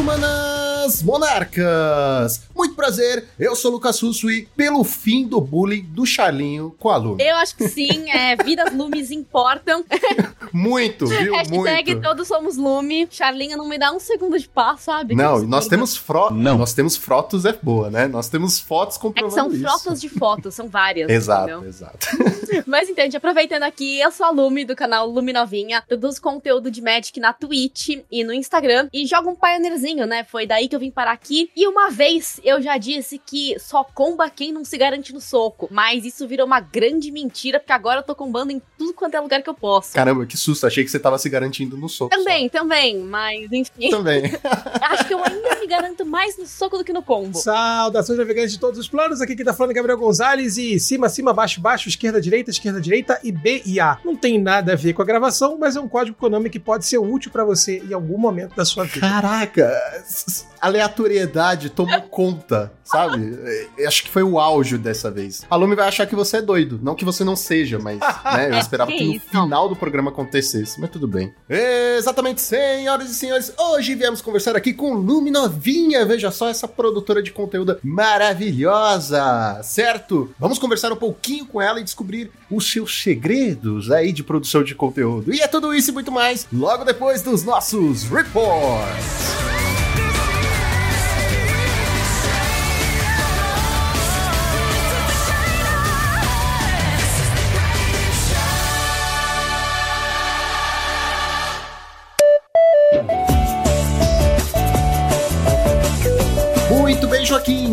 humana. Monarcas! Muito prazer, eu sou o Lucas Russo e pelo fim do bullying do Charlinho com a Lume. Eu acho que sim, é, vidas Lumes importam. Muito, viu? Hashtag Muito. todos somos Lume. Charlinho não me dá um segundo de paz, sabe? Não, nós temos fro... Não. Nós temos fotos é boa, né? Nós temos fotos É comprovando são isso. frotas de fotos, são várias. Exato, entendeu? exato. Mas então, gente, aproveitando aqui, eu sou a Lume do canal Lume Novinha, produzo conteúdo de Magic na Twitch e no Instagram e jogo um Pioneerzinho, né? Foi daí que eu vim parar aqui. E uma vez eu já disse que só comba quem não se garante no soco, mas isso virou uma grande mentira, porque agora eu tô combando em tudo quanto é lugar que eu posso. Caramba, que susto. Achei que você tava se garantindo no soco. Também, também, mas enfim, só. Também. acho que eu ainda me garanto mais no soco do que no combo. Saudações navegantes de todos os planos, aqui quem tá falando é Gabriel Gonzalez e cima, cima, baixo, baixo, esquerda, direita, esquerda, direita e B e A. Não tem nada a ver com a gravação, mas é um código Konami que pode ser útil pra você em algum momento da sua vida. Caraca, s- aleatoriedade tomou conta, sabe? É, Acho que foi o auge dessa vez. A Lume vai achar que você é doido, não que você não seja, mas né, eu esperava Que que no isso? final do programa acontecesse, mas tudo bem. Exatamente, senhoras e senhores, hoje viemos conversar aqui com Lume Novinha, veja só essa produtora de conteúdo maravilhosa, certo? Vamos conversar um pouquinho com ela e descobrir os seus segredos aí de produção de conteúdo. E é tudo isso e muito mais logo depois dos nossos reports.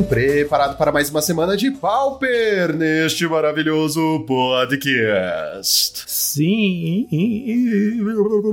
Preparado para mais uma semana de Pauper neste maravilhoso podcast. Sim.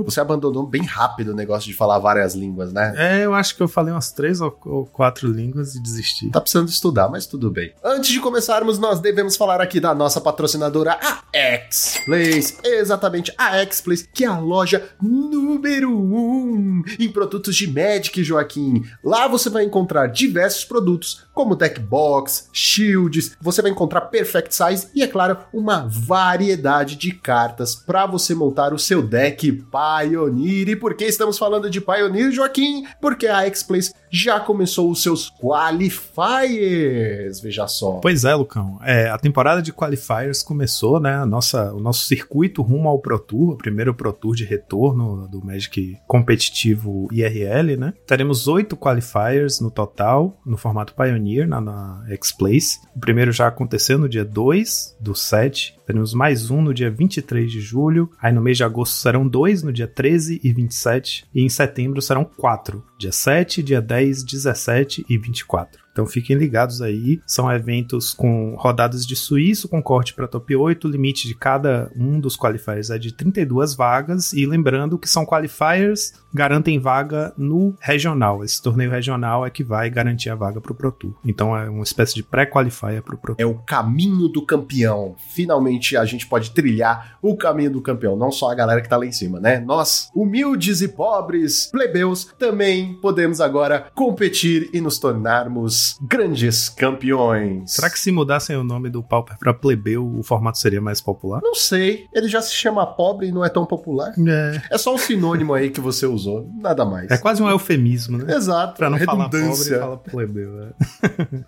Você abandonou bem rápido o negócio de falar várias línguas, né? É, eu acho que eu falei umas três ou quatro línguas e desisti. Tá precisando estudar, mas tudo bem. Antes de começarmos, nós devemos falar aqui da nossa patrocinadora, a X-Place. Exatamente, a X-Place, que é a loja número um em produtos de Magic, Joaquim. Lá você vai encontrar diversos produtos, como deck box, shields, você vai encontrar perfect size e, é claro, uma variedade de cartas para você montar o seu deck Pioneer. E por que estamos falando de Pioneer, Joaquim? Porque a X-Place já começou os seus qualifiers, veja só. Pois é, Lucão. É, a temporada de qualifiers começou, né? A nossa, o nosso circuito rumo ao Pro Tour, o primeiro Pro Tour de retorno do Magic competitivo IRL, né? Teremos oito qualifiers no total, no formato Pioneer, na, na X-Place. O primeiro já aconteceu no dia 2 do 7. Teremos mais um no dia 23 de julho. Aí no mês de agosto serão dois, no dia 13 e 27. E em setembro serão quatro. Dia 7, dia 10, 17 e 24. Então fiquem ligados aí. São eventos com rodadas de suíço com corte para top 8. O limite de cada um dos qualifiers é de 32 vagas. E lembrando que são qualifiers, garantem vaga no regional. Esse torneio regional é que vai garantir a vaga para o Pro Tour. Então é uma espécie de pré-qualifier para o Pro Tour. É o caminho do campeão. Finalmente a gente pode trilhar o caminho do campeão, não só a galera que tá lá em cima, né? Nós, humildes e pobres plebeus, também podemos agora competir e nos tornarmos grandes campeões. Será que se mudassem o nome do Pauper para plebeu, o formato seria mais popular? Não sei, ele já se chama pobre e não é tão popular. É, É só um sinônimo aí que você usou, nada mais. é quase um eufemismo, né? Exato, Pra não falar pobre, fala plebeu.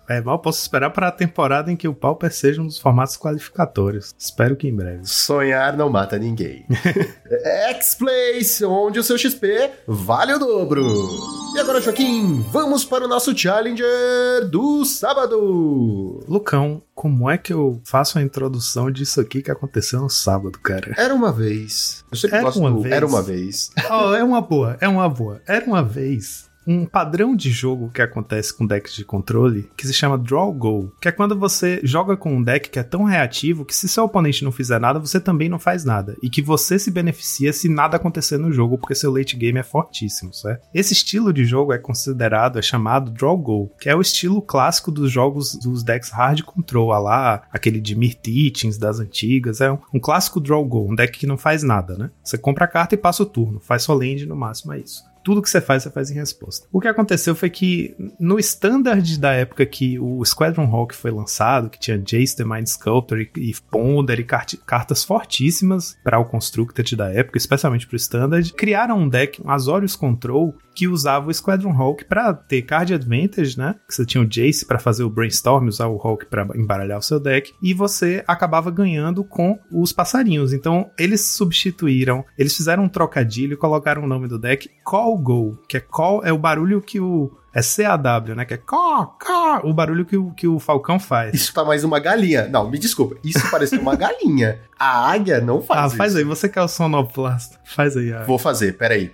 É. é, mal posso esperar para a temporada em que o Pauper seja um dos formatos qualificatórios. Espero que em breve. Sonhar não mata ninguém. X-Place, onde o seu XP vale o dobro. E agora, Joaquim, vamos para o nosso Challenger do sábado. Lucão, como é que eu faço a introdução disso aqui que aconteceu no sábado, cara? Era uma vez. Eu sempre Era gosto uma do vez. Era uma vez. Oh, é uma boa, é uma boa. Era uma vez um padrão de jogo que acontece com decks de controle que se chama Draw Go, que é quando você joga com um deck que é tão reativo que se seu oponente não fizer nada, você também não faz nada, e que você se beneficia se nada acontecer no jogo, porque seu late game é fortíssimo, certo? Esse estilo de jogo é considerado, é chamado Draw Go, que é o estilo clássico dos jogos dos decks hard control, lá aquele de Mir Teachings das antigas, é um, um clássico Draw Go, um deck que não faz nada, né? Você compra a carta e passa o turno, faz só land no máximo, é isso tudo que você faz, você faz em resposta. O que aconteceu foi que no standard da época que o Squadron Hawk foi lançado, que tinha Jace the Mind Sculptor e, e Ponder e cart cartas fortíssimas para o Constructed da época, especialmente para o standard, criaram um deck, um Azorius Control, que usava o Squadron Hawk para ter card advantage, né? Que você tinha o Jace para fazer o brainstorm, usar o Hawk para embaralhar o seu deck, e você acabava ganhando com os passarinhos. Então, eles substituíram, eles fizeram um trocadilho e colocaram o nome do deck Call Go, que é call é o barulho que o é CAW, né? Que é có, có, o barulho que o, que o falcão faz. Isso tá mais uma galinha. Não, me desculpa. Isso parece uma galinha. A águia não faz Ah, isso. faz aí. Você que é o sonoplasta. Faz aí. A... Vou fazer, peraí.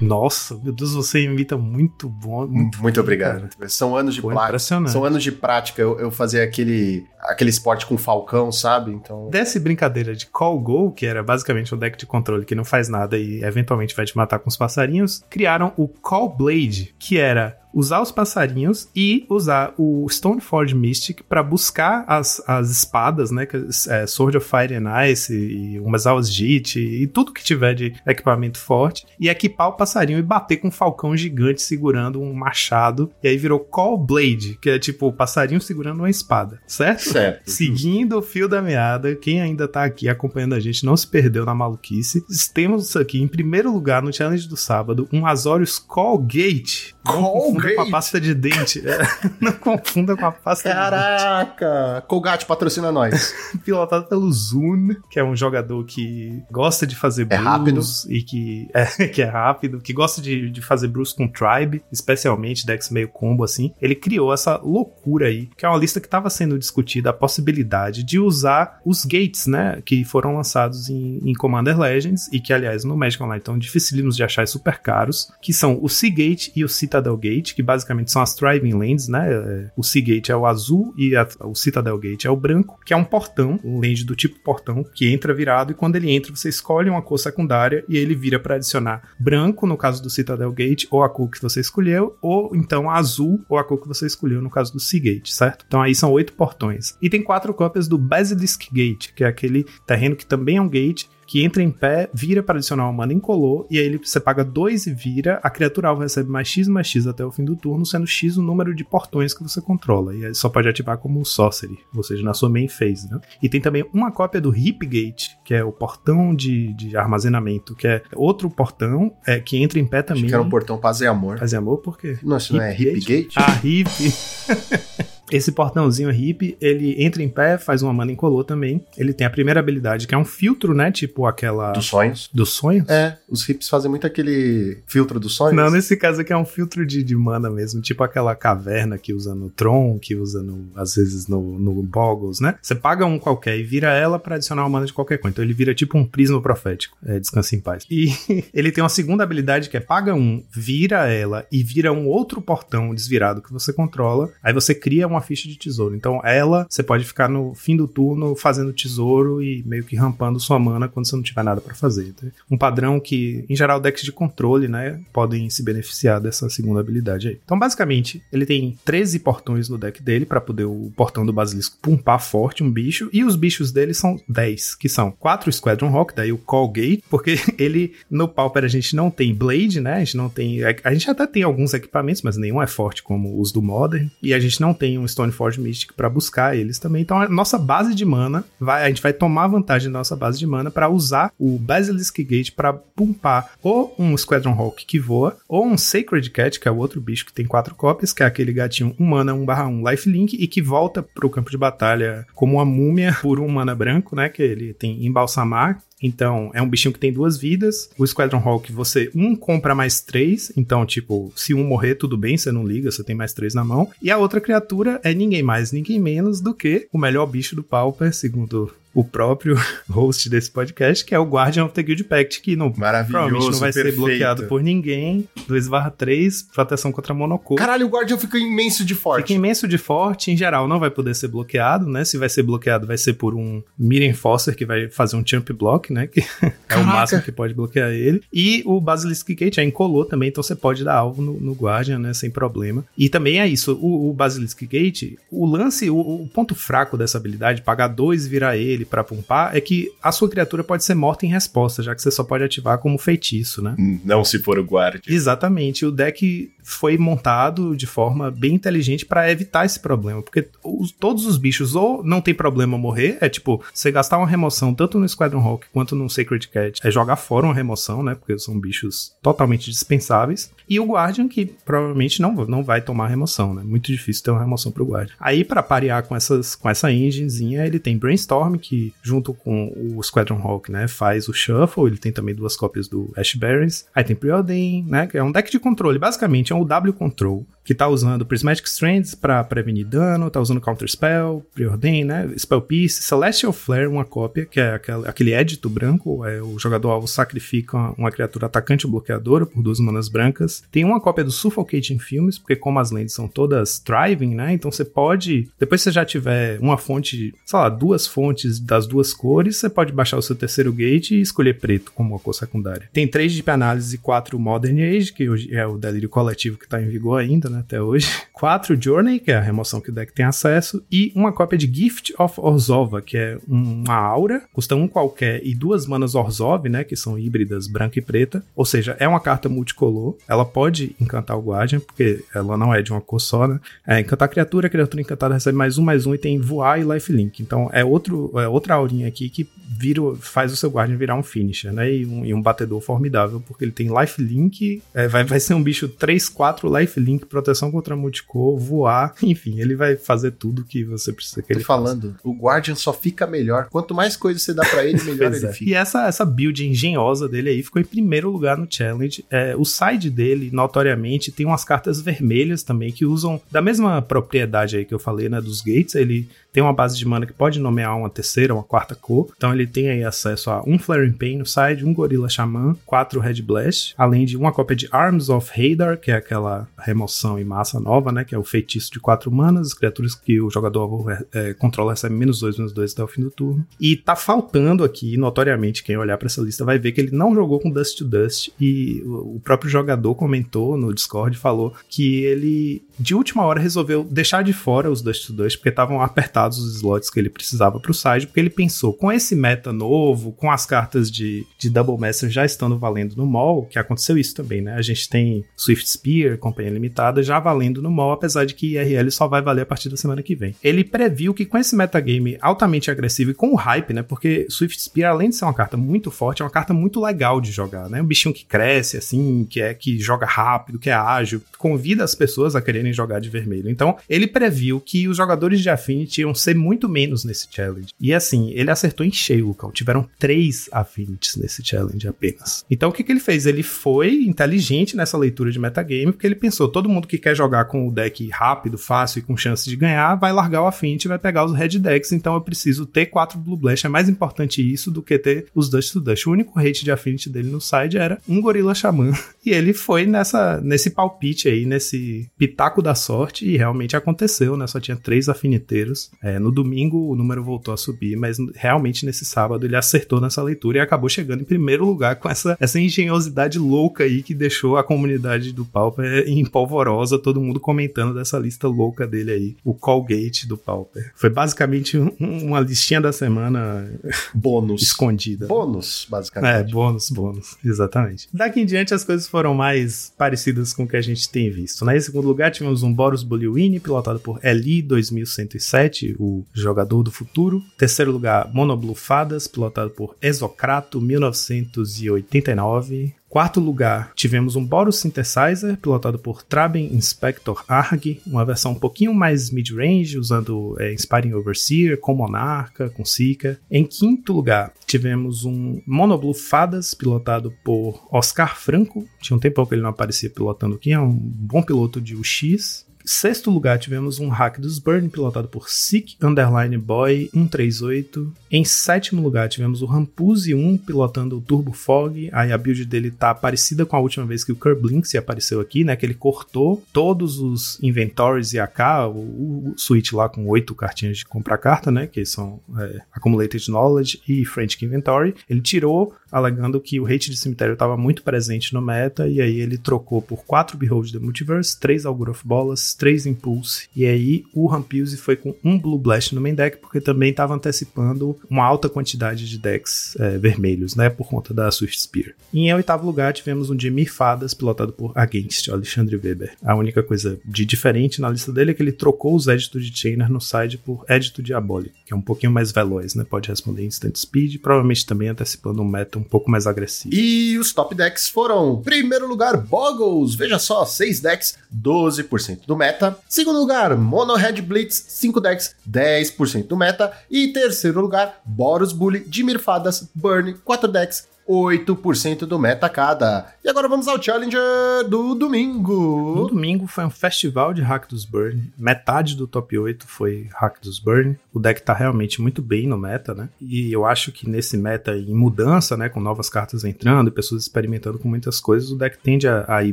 Nossa, meu Deus, você imita muito bom. Muito, Muito obrigado. cara. São anos de Pô, prática. impressionante. São anos de prática. Eu, eu fazia aquele, aquele esporte com falcão, sabe? Então. Dessa brincadeira de Call Go, que era basicamente um deck de controle que não faz nada e eventualmente vai te matar com os passarinhos, criaram o Call Blade, que era usar os passarinhos e usar o Stoneforge Mystic para buscar as, as espadas, né? que É, Sword of Fire and Ice e umas Auras Jit e tudo que tiver de equipamento forte e equipar o passarinho e bater com um falcão gigante segurando um machado. E aí virou Call Blade, que é tipo o passarinho segurando uma espada, certo? Certo. Seguindo o fio da meada, quem ainda tá aqui acompanhando a gente não se perdeu na maluquice. Temos aqui em primeiro lugar no challenge do sábado um Azorius Colgate. Não confunda com a Colgate? pasta de dente. É, não confunda com a pasta Caraca! Colgate patrocina nós. de dente. Pilotado pelo Zun, que é um jogador que gosta de fazer É brews e que é, que é rápido, que gosta de, de fazer brews com Tribe, especialmente decks meio combo assim. Ele criou essa loucura aí, que é uma lista que estava sendo discutida a possibilidade de usar os gates, né, que foram lançados em, em Commander Legends e que aliás no Magic Online estão dificílimos de achar e super caros, que são o Seagate e o Citadel Gate, que basicamente são as Thriving Lands, né? É, O Seagate é o azul e a- o Citadel Gate é o branco, que é um portão, um land do tipo portão, que entra virado e quando ele entra você escolhe uma cor secundária e ele vira para adicionar branco, no caso do Citadel Gate, ou a cor que você escolheu, ou então azul, ou a cor que você escolheu no caso do Seagate, certo? Então aí são oito portões. E tem quatro cópias do Basilisk Gate, que é aquele terreno que também é um gate, que entra em pé, vira para adicionar uma mana incolor, e aí ele, você paga 2 e vira, a criatura alvo recebe mais X mais X até o fim do turno, sendo X o número de portões que você controla, e aí só pode ativar como sorcery, ou seja, na sua main phase, né? E tem também uma cópia do Hip Gate, que é o portão de, de armazenamento, que é outro portão, é, que entra em pé Acho também. que era um portão paz e amor. Fazer amor, por quê? Nossa, não é Hip Hip Gate? Ah, hip. Esse portãozinho hip, ele entra em pé, faz uma mana incolor também. Ele tem a primeira habilidade, que é um filtro, né? Tipo aquela. Dos sonhos. Do sonho? É, os hips fazem muito aquele filtro dos sonhos. Não, nesse caso aqui é um filtro de, de mana mesmo, tipo aquela caverna que usa no Tron, que usa no, às vezes no, no Boggles, né? Você paga um qualquer e vira ela pra adicionar uma mana de qualquer coisa. Então ele vira tipo um prisma profético. É, descanse em paz. E ele tem uma segunda habilidade que é paga um, vira ela e vira um outro portão desvirado que você controla. Aí você cria uma ficha de tesouro. Então ela, você pode ficar no fim do turno fazendo tesouro e meio que rampando sua mana quando você não tiver nada pra fazer. Então, um padrão que, em geral, decks de controle, né, podem se beneficiar dessa segunda habilidade aí. Então, basicamente, ele tem 13 portões no deck dele pra poder o portão do basilisco pumpar forte um bicho, e os bichos dele são 10, que são 4 Squadron Rock, daí o Call Gate, porque ele no Pauper a gente não tem Blade, né? A gente não tem. A gente até tem alguns equipamentos, mas nenhum é forte como os do Modern. E a gente não tem um Stoneforge Mystic pra buscar eles também. Então a nossa base de mana, vai, a gente vai tomar vantagem da nossa base de mana pra usar o Basilisk Gate pra pumpar ou um Squadron Hawk que voa, ou um Sacred Cat, que é o outro bicho que tem quatro cópias, que é aquele gatinho 1 mana 1 barra 1 lifelink e que volta pro campo de batalha como uma múmia por um mana branco, né? Que ele tem embalsamar, então, é um bichinho que tem duas vidas. O Squadron Hawk, você, um compra mais três. Então, tipo, se um morrer, tudo bem, você não liga, você tem mais três na mão. E a outra criatura é ninguém mais, ninguém menos do que o melhor bicho do Pauper, segundo o próprio host desse podcast, que é o Guardian of the Guild Pact, que não, provavelmente não vai perfeito. ser bloqueado por ninguém. 2/3, proteção contra monocor. Caralho, o Guardian fica imenso de forte. Fica imenso de forte, em geral não vai poder ser bloqueado, né? Se vai ser bloqueado, vai ser por um Mirror Enforcer que vai fazer um jump block, né? Que é o máximo que pode bloquear ele. E o Basilisk Gate é incolor também, então você pode dar alvo no, no Guardian, né? Sem problema. E também é isso, o, o Basilisk Gate, o lance, o, o ponto fraco dessa habilidade, pagar dois virar ele, para pumpar é que a sua criatura pode ser morta em resposta, já que você só pode ativar como feitiço, né? Não se for o guarda. Exatamente. O deck foi montado de forma bem inteligente para evitar esse problema, porque os, todos os bichos ou não tem problema morrer, é tipo, você gastar uma remoção tanto no Squadron Hawk quanto no Sacred Cat, é jogar fora uma remoção, né, porque são bichos totalmente dispensáveis, e o Guardian que provavelmente não, não vai tomar remoção, né, muito difícil ter uma remoção pro Guardian. Aí para parear com essas com essa enginezinha, ele tem Brainstorm que junto com o Squadron Hawk, né, faz o shuffle, ele tem também duas cópias do Ash Barrens. Aí tem Preordain, né, que é um deck de controle, basicamente é um W Control que tá usando Prismatic Strands para prevenir dano, tá usando Counter Spell, Preordain, né? Spell Piece, Celestial Flare, uma cópia, que é aquele, aquele édito branco, é, o jogador alvo sacrifica uma, uma criatura atacante ou bloqueadora por duas manas brancas. Tem uma cópia do Suffocating Films, porque como as lentes são todas thriving, né? Então você pode, depois que você já tiver uma fonte, sei lá, duas fontes das duas cores, você pode baixar o seu terceiro gate e escolher preto como uma cor secundária. Tem três de análise e quatro Modern Age, que hoje é o delírio coletivo que tá em vigor ainda, né? Até hoje. Quatro Journey, que é a remoção que o deck tem acesso, e uma cópia de Gift of Orzova, que é uma aura, custa um qualquer, e duas manas Orzov, né, que são híbridas branca e preta, ou seja, é uma carta multicolor, ela pode encantar o Guardian, porque ela não é de uma cor só, né, é encantar criatura, a criatura encantada recebe mais um, mais um, e tem voar e lifelink, então é, outro, é outra aurinha aqui que vira, faz o seu Guardian virar um finisher, né, e um, e um batedor formidável, porque ele tem lifelink, é, vai, vai ser um bicho 3, 4 lifelink, proteção contra multicor, voar, enfim, ele vai fazer tudo que você precisa que ele Tô falando, faça. o Guardian só fica melhor. Quanto mais coisas você dá para ele, melhor ele é. fica. E essa, essa build engenhosa dele aí ficou em primeiro lugar no challenge. É, o side dele, notoriamente, tem umas cartas vermelhas também que usam da mesma propriedade aí que eu falei, né, dos gates. Ele tem uma base de mana que pode nomear uma terceira, uma quarta cor. Então ele tem aí acesso a um Flaring Pain no side, um Gorilla Shaman, quatro Red Blast, além de uma cópia de Arms of Hadar, que é aquela remoção em massa nova, né? Que é o feitiço de quatro manas, as criaturas que o jogador é, controla recebem menos dois, menos dois até o fim do turno. E tá faltando aqui, notoriamente, quem olhar para essa lista vai ver que ele não jogou com Dust to Dust. E o próprio jogador comentou no Discord, falou que ele, de última hora, resolveu deixar de fora os Dust to Dust, porque estavam apertados os slots que ele precisava para o side, porque ele pensou, com esse meta novo, com as cartas de, de Double Master já estando valendo no mall, que aconteceu isso também, né? A gente tem Swift Spear, Companhia Limitada, já valendo no mall, apesar de que IRL só vai valer a partir da semana que vem. Ele previu que com esse metagame altamente agressivo e com o hype, né? Porque Swift Spear, além de ser uma carta muito forte, é uma carta muito legal de jogar, né? Um bichinho que cresce, assim, que é que joga rápido, que é ágil, convida as pessoas a quererem jogar de vermelho. Então, ele previu que os jogadores de Affinity iam ser muito menos nesse challenge. E assim, ele acertou em cheio, Lucão. Tiveram três Affinities nesse challenge apenas. Então, o que, que ele fez? Ele foi inteligente nessa leitura de metagame, porque ele pensou: todo mundo que quer jogar com o deck rápido, fácil e com chance de ganhar, vai largar o Affinity e vai pegar os Red Decks. Então, eu preciso ter quatro Blue Blast. É mais importante isso do que ter os Dust to Dust. O único rate de Affinity dele no side era um Gorila Xamã. E ele foi nessa, nesse palpite aí, nesse pitaco da sorte, e realmente aconteceu, né? Só tinha três afiniteiros. É, no domingo o número voltou a subir, mas realmente nesse sábado ele acertou nessa leitura e acabou chegando em primeiro lugar com essa, essa engenhosidade louca aí que deixou a comunidade do Pauper em polvorosa, todo mundo comentando dessa lista louca dele aí, o Colgate do Pauper. Foi basicamente um, uma listinha da semana bônus escondida. Bônus, basicamente. É, bônus, bônus, exatamente. Daqui em diante as coisas foram mais parecidas com o que a gente tem visto. Né? Em segundo lugar tivemos um Boros Boliwini, pilotado por Eli 2107, o jogador do futuro. Terceiro lugar, Monoblue Fadas, pilotado por Exocrato 1989. Quarto lugar, tivemos um Boros Synthesizer, pilotado por Traben Inspector Arg, uma versão um pouquinho mais mid-range, usando é, Inspiring Overseer, com Monarca, com Sika. Em quinto lugar, tivemos um Monoblue Fadas, pilotado por Oscar Franco. Tinha um tempo que ele não aparecia pilotando aqui, é um bom piloto de UX. Sexto lugar, tivemos um hack dos Burn, pilotado por Sick Underline Boy 138. Em sétimo lugar, tivemos o Rampuse 1, pilotando o Turbo Fog. Aí a build dele tá parecida com a última vez que o Kerblinks apareceu aqui, né? Que ele cortou todos os inventories e AK, o, o switch lá com oito cartinhas de comprar carta, né? Que são é, Accumulated Knowledge e Frantic Inventory. Ele tirou, alegando que o hate de cemitério estava muito presente no meta, e aí ele trocou por quatro Behold the Multiverse, três Augur of Bolas, três Impulse. E aí o Rampuse foi com um Blue Blast no main deck, porque também estava antecipando uma alta quantidade de decks é, vermelhos, né? Por conta da Swift Spear. E em oitavo lugar tivemos um Jimmy Fadas, pilotado por Against, Alexandre Weber. A única coisa de diferente na lista dele é que ele trocou os Edito de Chainer no side por Edito Diabolic, que é um pouquinho mais veloz, né? Pode responder em instant speed, provavelmente também antecipando um meta um pouco mais agressivo. E os top decks foram: primeiro lugar, Boggles, veja só, 6 decks, 12% do meta. Segundo lugar, Mono Red Blitz, 5 decks, 10% do meta. E terceiro lugar, Boros Bully, Dimir Fadas, Burn, 4 decks, 8% do meta cada. E agora vamos ao Challenger do domingo. No domingo foi um festival de Hack dos Burn. Metade do top 8 foi Hack dos Burn. O deck tá realmente muito bem no meta, né? E eu acho que nesse meta em mudança, né? Com novas cartas entrando e pessoas experimentando com muitas coisas, o deck tende a, a ir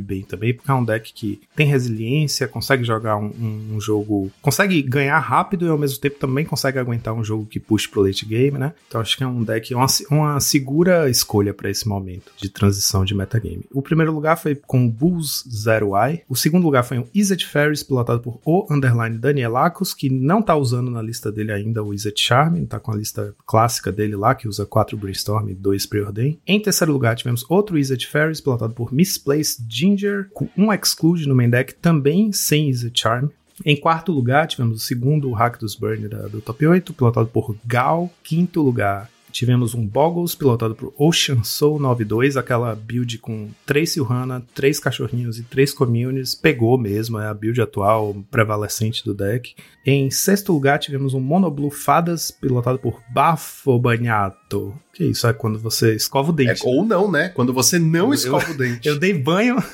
bem também, porque é um deck que tem resiliência, consegue jogar um, um, um, jogo. consegue ganhar rápido e ao mesmo tempo também consegue aguentar um jogo que puxa pro late game, né? Então acho que é um deck, uma, uma segura escolha para esse momento de transição de metagame. O primeiro lugar foi com o Bulls Zero Eye. O segundo lugar foi um Izzet Ferris, pilotado por o underline que não tá usando na lista dele ainda o Izzet Charm, tá com a lista clássica dele lá, que usa 4 Brainstorm e 2 Preordain. Em terceiro lugar tivemos outro Izzet Ferris, pilotado por Misplaced Ginger, com um Exclude no main deck, também sem Izzet Charm. Em quarto lugar, tivemos o segundo Hack dos Burn do top 8, pilotado por Gal. Quinto lugar, Tivemos um Boggles pilotado por Ocean Soul 92, aquela build com 3 Silhana, 3 cachorrinhos e 3 communities. Pegou mesmo, é a build atual prevalecente do deck. Em sexto lugar, tivemos um Monoblue Fadas pilotado por Bafo Banhato. Que isso? É quando você escova o dente. É, ou não, né? Quando você não escova eu, o dente. Eu dei banho.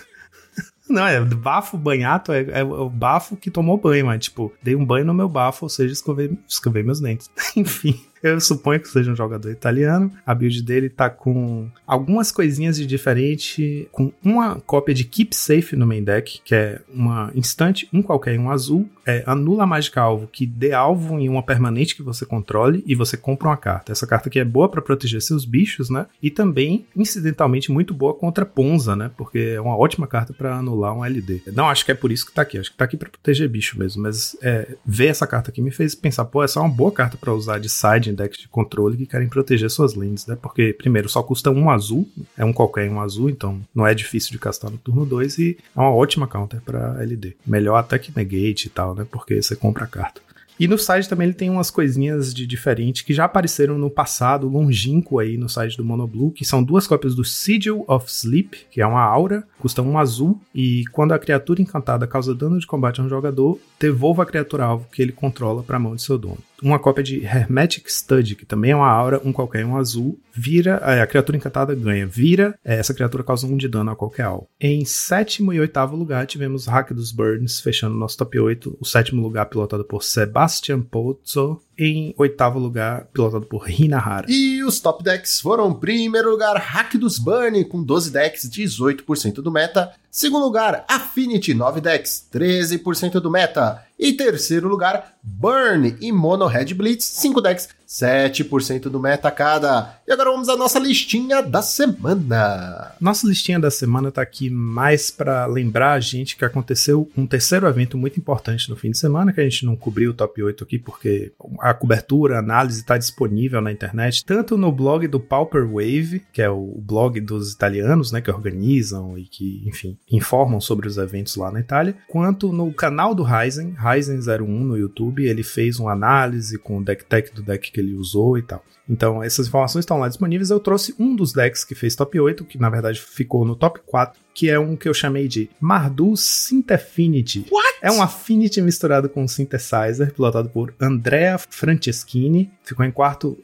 Não, é bafo banhato, é, é, o bafo que tomou banho, mas tipo, dei um banho no meu bafo, ou seja, escovei, escovei meus dentes. Enfim. Eu suponho que seja um jogador italiano. A build dele tá com algumas coisinhas de diferente, com uma cópia de Keep Safe no main deck, que é uma instante, um qualquer, um azul, é, anula a mágica alvo que dê alvo em uma permanente que você controle e você compra uma carta. Essa carta aqui é boa para proteger seus bichos, né? E também, incidentalmente, muito boa contra Ponza, né? Porque é uma ótima carta para anular um LD. Não acho que é por isso que tá aqui, acho que tá aqui para proteger bicho mesmo, mas é, ver essa carta aqui me fez pensar, pô, essa é uma boa carta para usar de side em decks de controle que querem proteger suas lanes, né? Porque, primeiro, só custa um azul, é um qualquer um azul, então não é difícil de castar no turno 2 e é uma ótima counter para LD. Melhor até que negate e tal, né? Porque você compra a carta. E no site também ele tem umas coisinhas de diferente que já apareceram no passado longínquo aí no site do Monoblue, que são duas cópias do Sigil of Sleep, que é uma aura, custa um azul, e quando a criatura encantada causa dano de combate a um jogador, devolva a criatura alvo que ele controla para a mão de seu dono. Uma cópia de Hermetic Stud, que também é uma aura, um qualquer um azul, vira, é, a criatura encantada ganha, vira, é, essa criatura causa um de dano a qualquer alvo. Em sétimo e oitavo lugar tivemos Hack dos Burns, fechando nosso top 8, o sétimo lugar pilotado por Sebastian Pozzo, em oitavo lugar, pilotado por Hinahara. E os top decks foram: primeiro lugar, Hack dos Burn, com 12 decks, 18% do meta. Segundo lugar, Affinity, 9 decks, 13% do meta. E terceiro lugar, Burn e Mono Red Blitz, 5 decks, 7% do meta cada. E agora vamos à nossa listinha da semana. Nossa listinha da semana tá aqui mais para lembrar a gente que aconteceu um terceiro evento muito importante no fim de semana, que a gente não cobriu o top 8 aqui porque a cobertura, a análise está disponível na internet, tanto no blog do Pauper Wave, que é o blog dos italianos, né, que organizam e que, enfim, informam sobre os eventos lá na Itália, quanto no canal do Ryzen, Ryzen01 no YouTube, ele fez uma análise com o deck tech do deck que ele usou e tal. Então, essas informações estão lá disponíveis. Eu trouxe um dos decks que fez top 8, que na verdade ficou no top 4, que é um que eu chamei de Mardu Synth-Affinity. É um Affinity misturado com um Synthesizer, pilotado por Andrea Franceschini. Ficou em quarto,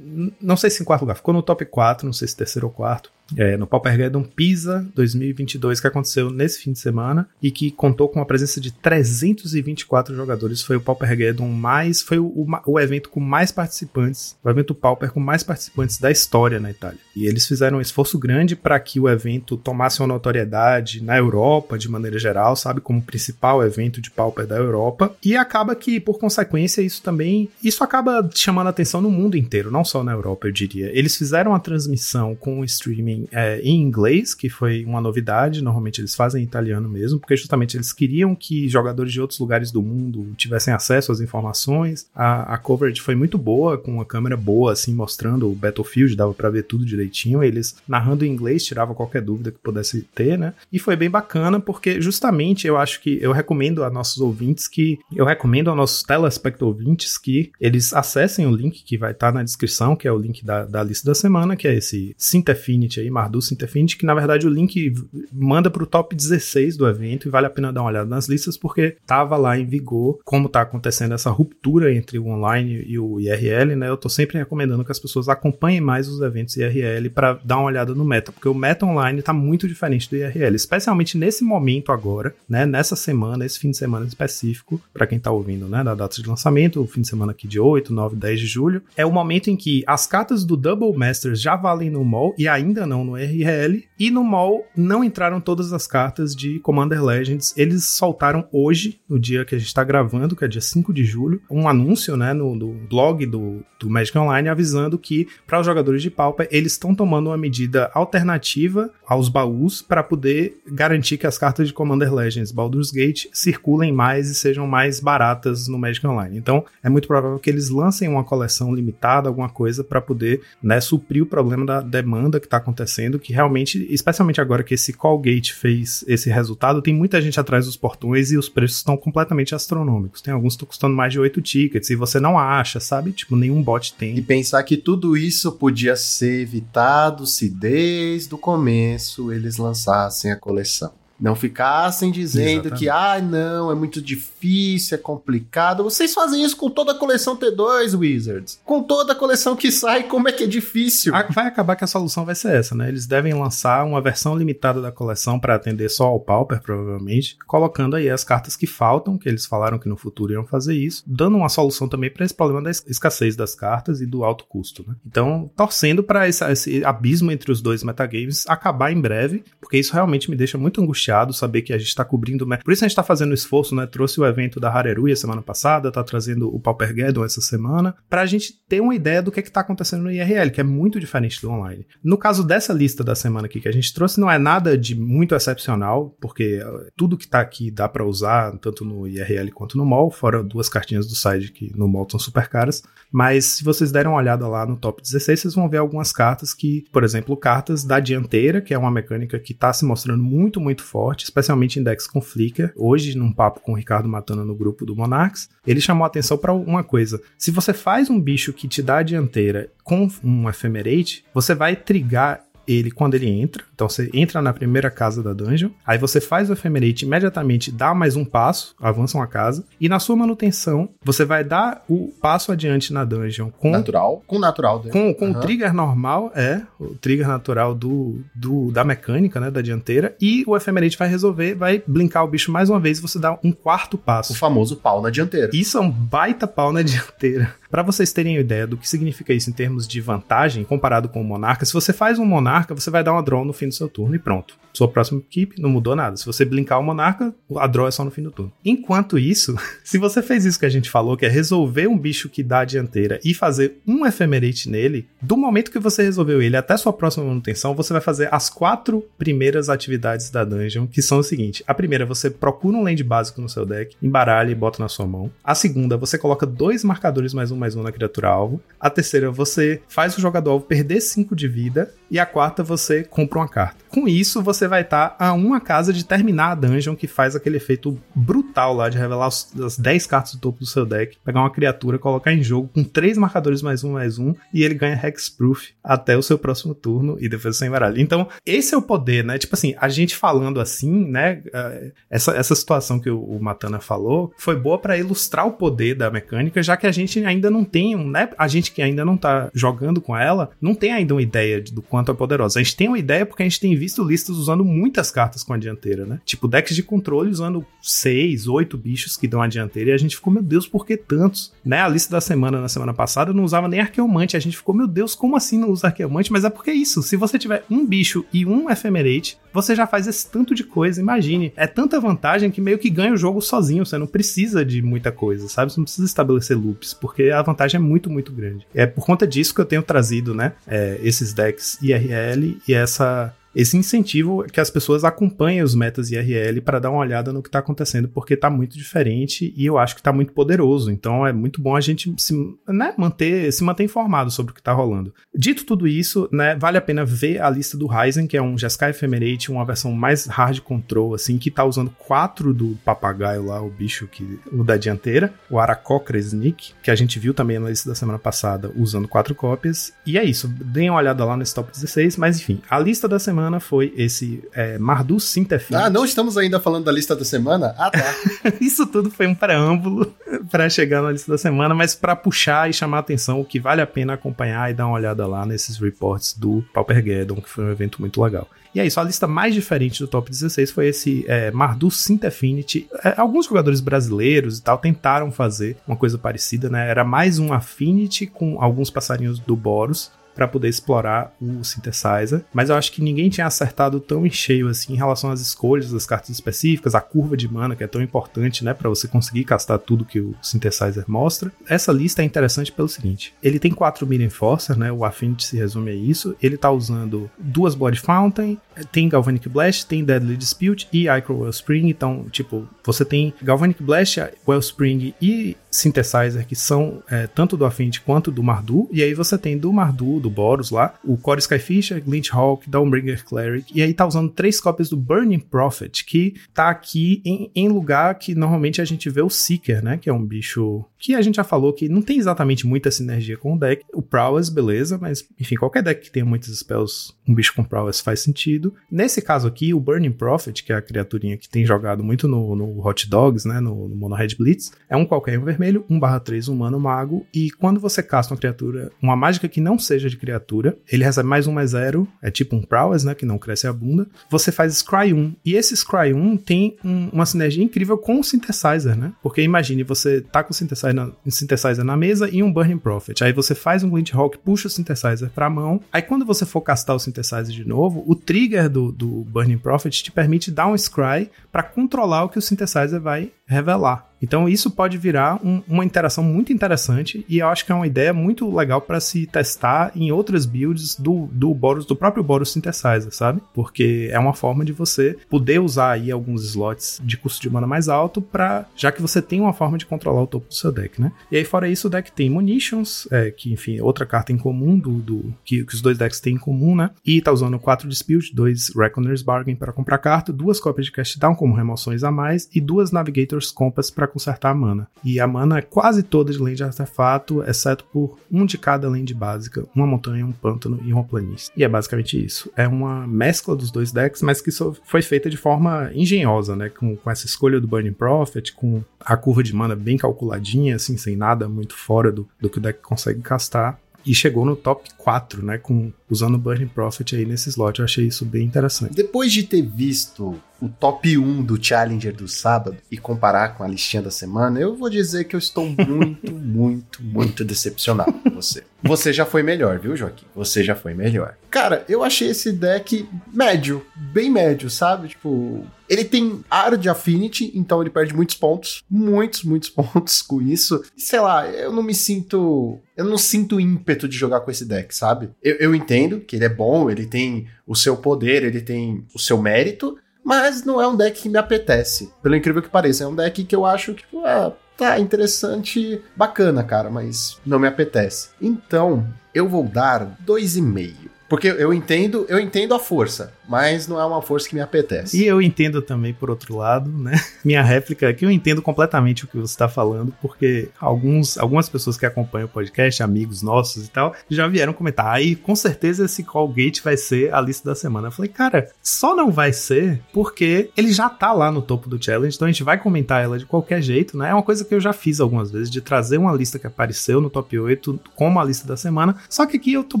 não sei se em quarto lugar, ficou no top 4, não sei se terceiro ou quarto é, no Paupergeddon Pisa 2022 que aconteceu nesse fim de semana e que contou com a presença de 324 jogadores. Foi o Paupergeddon mais, foi o, o, evento com mais participantes, o evento Pauper com mais participantes da história na Itália. E eles fizeram um esforço grande para que o evento tomasse uma notoriedade na Europa, de maneira geral, sabe? Como principal evento de Pauper da Europa. E acaba que, por consequência, isso também. Isso acaba chamando atenção no mundo inteiro, não só na Europa, eu diria. Eles fizeram a transmissão com o streaming é, em inglês, que foi uma novidade. Normalmente eles fazem em italiano mesmo, porque justamente eles queriam que jogadores de outros lugares do mundo tivessem acesso às informações. A, a coverage foi muito boa, com uma câmera boa, assim, mostrando o Battlefield, dava para ver tudo direitinho. Eles narrando em inglês, tirava qualquer dúvida que pudesse ter, né? E foi bem bacana, porque justamente eu acho que eu recomendo a nossos ouvintes que. Eu recomendo a nossos telespect ouvintes que eles acessem o link que vai estar tá na descrição, que é o link da, da lista da semana, que é esse Syntaffinity aí, Mardu Syntaffinity, que na verdade o link manda pro top 16 do evento e vale a pena dar uma olhada nas listas, porque tava lá em vigor como tá acontecendo essa ruptura entre o online e o IRL, né? Eu tô sempre recomendando que as pessoas acompanhem mais os eventos IRL para dar uma olhada no meta, porque o meta online tá muito diferente do IRL, especialmente nesse momento agora, né? Nessa semana, esse fim de semana específico, para quem tá ouvindo, né? Da data de lançamento, o fim de semana aqui de 8, 9, 10 de julho, é o momento em que as cartas do Double Masters já valem no mall e ainda não no RL, e no mall não entraram todas as cartas de Commander Legends. Eles soltaram hoje, no dia que a gente tá gravando, que é dia 5 de julho, um anúncio, né, no, no blog do, do Magic Online avisando que para os jogadores de Pauper eles estão tomando uma medida alternativa aos baús para poder garantir que as cartas de Commander Legends Baldur's Gate circulem mais e sejam mais baratas no Magic Online. Então, é muito provável que eles lancem uma coleção limitada, alguma coisa para poder, né, suprir o problema da demanda que está acontecendo, que realmente, especialmente agora que esse Callgate fez esse resultado, tem muita gente atrás dos portões e os preços estão completamente astronômicos. Tem alguns que estão custando mais de 8 tickets e você não acha, sabe? Tipo, nenhum bot tem. E pensar que tudo isso podia ser evitado se desde o começo eles lançassem a coleção. Não ficassem dizendo Exatamente. que, ah, não, é muito difícil, é complicado. Vocês fazem isso com toda a coleção T2, Wizards. Com toda a coleção que sai, como é que é difícil? Vai acabar que a solução vai ser essa, né? Eles devem lançar uma versão limitada da coleção para atender só ao Pauper, provavelmente, colocando aí as cartas que faltam, que eles falaram que no futuro iam fazer isso, dando uma solução também para esse problema da escassez das cartas e do alto custo, né? Então, torcendo para esse, esse abismo entre os dois metagames acabar em breve, porque isso realmente me deixa muito angustiado saber que a gente está cobrindo. Por isso a gente está fazendo esforço, né? Trouxe o evento da Hareruya semana passada, tá trazendo o Paupergeddon essa semana, para a gente ter uma ideia do que é está acontecendo no IRL, que é muito diferente do online. No caso dessa lista da semana aqui que a gente trouxe, não é nada de muito excepcional, porque eh, tudo que está aqui dá para usar, tanto no IRL quanto no mall, fora duas cartinhas do site que no mall são super caras. Mas se vocês derem uma olhada lá no top 16, vocês vão ver algumas cartas que, por exemplo, cartas da dianteira, que é uma mecânica que está se mostrando muito, muito forte forte, especialmente em decks com Flicker. Hoje, num papo com o Ricardo Matana no grupo do Monarchs, ele chamou a atenção para uma coisa. Se você faz um bicho que te dá a dianteira com um Ephemerate, você vai trigar ele quando ele entra. Então você entra na primeira casa da dungeon, aí você faz o Ephemerate imediatamente, dá mais um passo, avança uma casa, e na sua manutenção, você vai dar o passo adiante na dungeon com. Natural? Com natural. Né? Com, com uhum. o trigger normal, é, o trigger natural do, do, da mecânica, né, da dianteira, e o Ephemerate vai resolver, vai blinkar o bicho mais uma vez e você dá um quarto passo. O famoso pau na dianteira. Isso é um baita pau na dianteira. Para vocês terem ideia do que significa isso em termos de vantagem comparado com o Monarca, se você faz um Monarca, você vai dar uma draw no fim do seu turno e pronto sua próxima equipe, não mudou nada. Se você blinkar o monarca, a draw é só no fim do turno. Enquanto isso, se você fez isso que a gente falou, que é resolver um bicho que dá a dianteira e fazer um ephemerate nele, do momento que você resolveu ele até sua próxima manutenção, você vai fazer as quatro primeiras atividades da dungeon, que são o seguinte: a primeira, você procura um land básico no seu deck, embaralha e bota na sua mão. A segunda, você coloca dois marcadores mais um mais um na criatura alvo. A terceira, você faz o jogador alvo perder 5 de vida. E a quarta, você compra uma carta. Com isso, você vai estar a uma casa de terminar a dungeon, que faz aquele efeito brutal lá de revelar as 10 cartas do topo do seu deck, pegar uma criatura, colocar em jogo com três marcadores mais um, mais um, e ele ganha Hexproof até o seu próximo turno e depois sem baralho. Então, esse é o poder, né? Tipo assim, a gente falando assim, né? Eh, essa, essa situação que o, Matana falou foi boa para ilustrar o poder da mecânica, já que a gente ainda não tem, né? A gente que ainda não tá jogando com ela, não tem ainda uma ideia do quanto é poderosa. A gente tem uma ideia porque a gente tem visto listas usando muitas cartas com a dianteira, né? Tipo, decks de controle usando seis, oito bichos que dão a dianteira. E a gente ficou, meu Deus, por que tantos? Né? A lista da semana, na semana passada, não usava nem arqueomante. A gente ficou, meu Deus, como assim não usa arqueomante? Mas é porque é isso. Se você tiver um bicho e um ephemerate, você já faz esse tanto de coisa. Imagine. É tanta vantagem que meio que ganha o jogo sozinho. Você não precisa de muita coisa, sabe? Você não precisa estabelecer loops, porque a vantagem é muito, muito grande. É por conta disso que eu tenho trazido, né? É, esses decks IRL e essa esse incentivo que as pessoas acompanhem os metas IRL para dar uma olhada no que está acontecendo, porque está muito diferente e eu acho que está muito poderoso. Então é muito bom a gente se, né, manter, se manter informado sobre o que está rolando. Dito tudo isso, né, vale a pena ver a lista do Ryzen, que é um Jeskai Ephemerate, uma versão mais hard control, assim, que está usando quatro do papagaio lá, o bicho que o da dianteira, o Aracocresnik, que a gente viu também na lista da semana passada, usando quatro cópias. E é isso, deem uma olhada lá nesse top 16, mas enfim, a lista da semana semana foi esse é, Mardus Sintefit. Ah, não estamos ainda falando da lista da semana? Ah, tá. Isso tudo foi um preâmbulo para chegar na lista da semana, mas para puxar e chamar a atenção o que vale a pena acompanhar e dar uma olhada lá nesses reports do Paupergeddon, que foi um evento muito legal. E é isso, a lista mais diferente do top 16 foi esse é, Mardu Affinity. É, alguns jogadores brasileiros e tal tentaram fazer uma coisa parecida, né? Era mais um Affinity com alguns passarinhos do Boros para poder explorar o synthesizer, mas eu acho que ninguém tinha acertado tão em cheio assim em relação às escolhas das cartas específicas, a curva de mana que é tão importante, né, para você conseguir castar tudo que o synthesizer mostra. Essa lista é interessante pelo seguinte: ele tem quatro Mira Enforcer, né, o Affinity se resume a isso. Ele tá usando duas Body Fountain, tem Galvanic Blast, tem Deadly Dispute e Icro Wellspring, então, tipo, você tem Galvanic Blast, Wellspring e Synthesizer que são é, tanto do Affinity quanto do Mardu, e aí você tem do Mardu, do Boros lá, o Core Skyfisher, Glint Hawk, Dawnbringer Cleric, e aí tá usando três cópias do Burning Prophet, que tá aqui em, em lugar que normalmente a gente vê o Seeker, né, que é um bicho que a gente já falou que não tem exatamente muita sinergia com o deck. O Prowess, beleza, mas enfim, qualquer deck que tenha muitos spells, um bicho com Prowess faz sentido. Nesse caso aqui, o Burning Prophet, que é a criaturinha que tem jogado muito no, no Hot Dogs, né, no, no Mono Red Blitz, é um qualquer um vermelho, 1/3 humano mago, e quando você casta uma criatura, uma mágica que não seja de criatura, ele recebe mais um mais zero, é tipo um Prowess, né, que não cresce a bunda. Você faz Scry 1, e esse Scry 1 tem um, uma sinergia incrível com o Synthesizer, né? Porque imagine, você tá com o Synthesizer na, synthesizer na mesa e um Burning Prophet. Aí você faz um Glint Hawk, puxa o synthesizer pra mão. Aí quando você for castar o synthesizer de novo, o trigger do, do Burning Prophet te permite dar um scry para controlar o que o synthesizer vai revelar. Então isso pode virar um, uma interação muito interessante e eu acho que é uma ideia muito legal para se testar em outras builds do, do Boros, do próprio Boros Synthesizer, sabe? Porque é uma forma de você poder usar aí alguns slots de custo de mana mais alto para já que você tem uma forma de controlar o topo do seu deck, né? E aí fora isso o deck tem Munitions, é, que enfim, outra carta em comum do, do que, que, os dois decks têm em comum, né? E tá usando 4 Dispute, 2 Reckoner's Bargain para comprar carta, duas cópias de Cast Down como remoções a mais e duas Navigator's Compass para consertar a mana. E a mana é quase toda de land de artefato, exceto por um de cada land básica, uma montanha, um pântano e uma planície. E é basicamente isso. É uma mescla dos dois decks, mas que foi feita de forma engenhosa, né? Com, com essa escolha do Burning Prophet, com a curva de mana bem calculadinha, assim, sem nada muito fora do, do que o deck consegue castar e chegou no top 4, né, com usando Burning Prophet aí nesse slot. Eu achei isso bem interessante. Depois de ter visto o top 1 do Challenger do sábado e comparar com a listinha da semana, eu vou dizer que eu estou muito, muito, muito decepcionado com você. Você já foi melhor, viu, Joaquim? Você já foi melhor. Cara, eu achei esse deck médio, bem médio, sabe? Tipo, ele tem ar de Affinity, então ele perde muitos pontos, muitos, muitos pontos com isso. Sei lá, eu não me sinto. Eu não sinto ímpeto de jogar com esse deck, sabe? Eu, eu entendo que ele é bom, ele tem o seu poder, ele tem o seu mérito, mas não é um deck que me apetece. Pelo incrível que pareça, é um deck que eu acho que, tipo, ah, tá interessante, bacana, cara, mas não me apetece. Então, eu vou dar 2,5. Porque eu entendo, eu entendo a força, mas não é uma força que me apetece. E eu entendo também, por outro lado, né? Minha réplica é que eu entendo completamente o que você está falando, porque alguns, algumas pessoas que acompanham o podcast, amigos nossos e tal, já vieram comentar. Aí, com certeza, esse Colgate vai ser a lista da semana. Eu falei, cara, só não vai ser porque ele já tá lá no topo do challenge, então a gente vai comentar ela de qualquer jeito, né? É uma coisa que eu já fiz algumas vezes, de trazer uma lista que apareceu no top 8 como a lista da semana. Só que aqui eu tô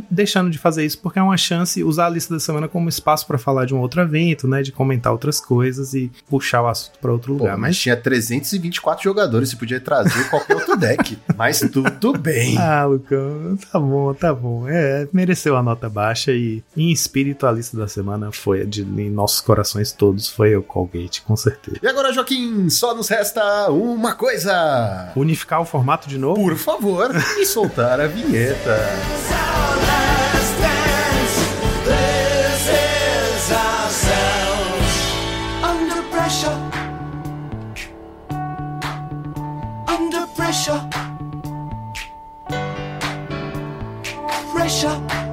deixando de fazer isso porque é uma chance usar a lista da semana como espaço para falar de um outro evento, né? De comentar outras coisas e puxar o assunto para outro lugar. Pô, mas tinha 324 jogadores, você podia trazer qualquer outro deck. Mas tudo bem. Ah, Lucão, tá bom, tá bom. É, mereceu a nota baixa e em espírito a lista da semana foi de em nossos corações todos foi o Colgate, com certeza. E agora, Joaquim, só nos resta uma coisa. Unificar o formato de novo? Por favor, e soltar a vinheta. Pressure. Pressure.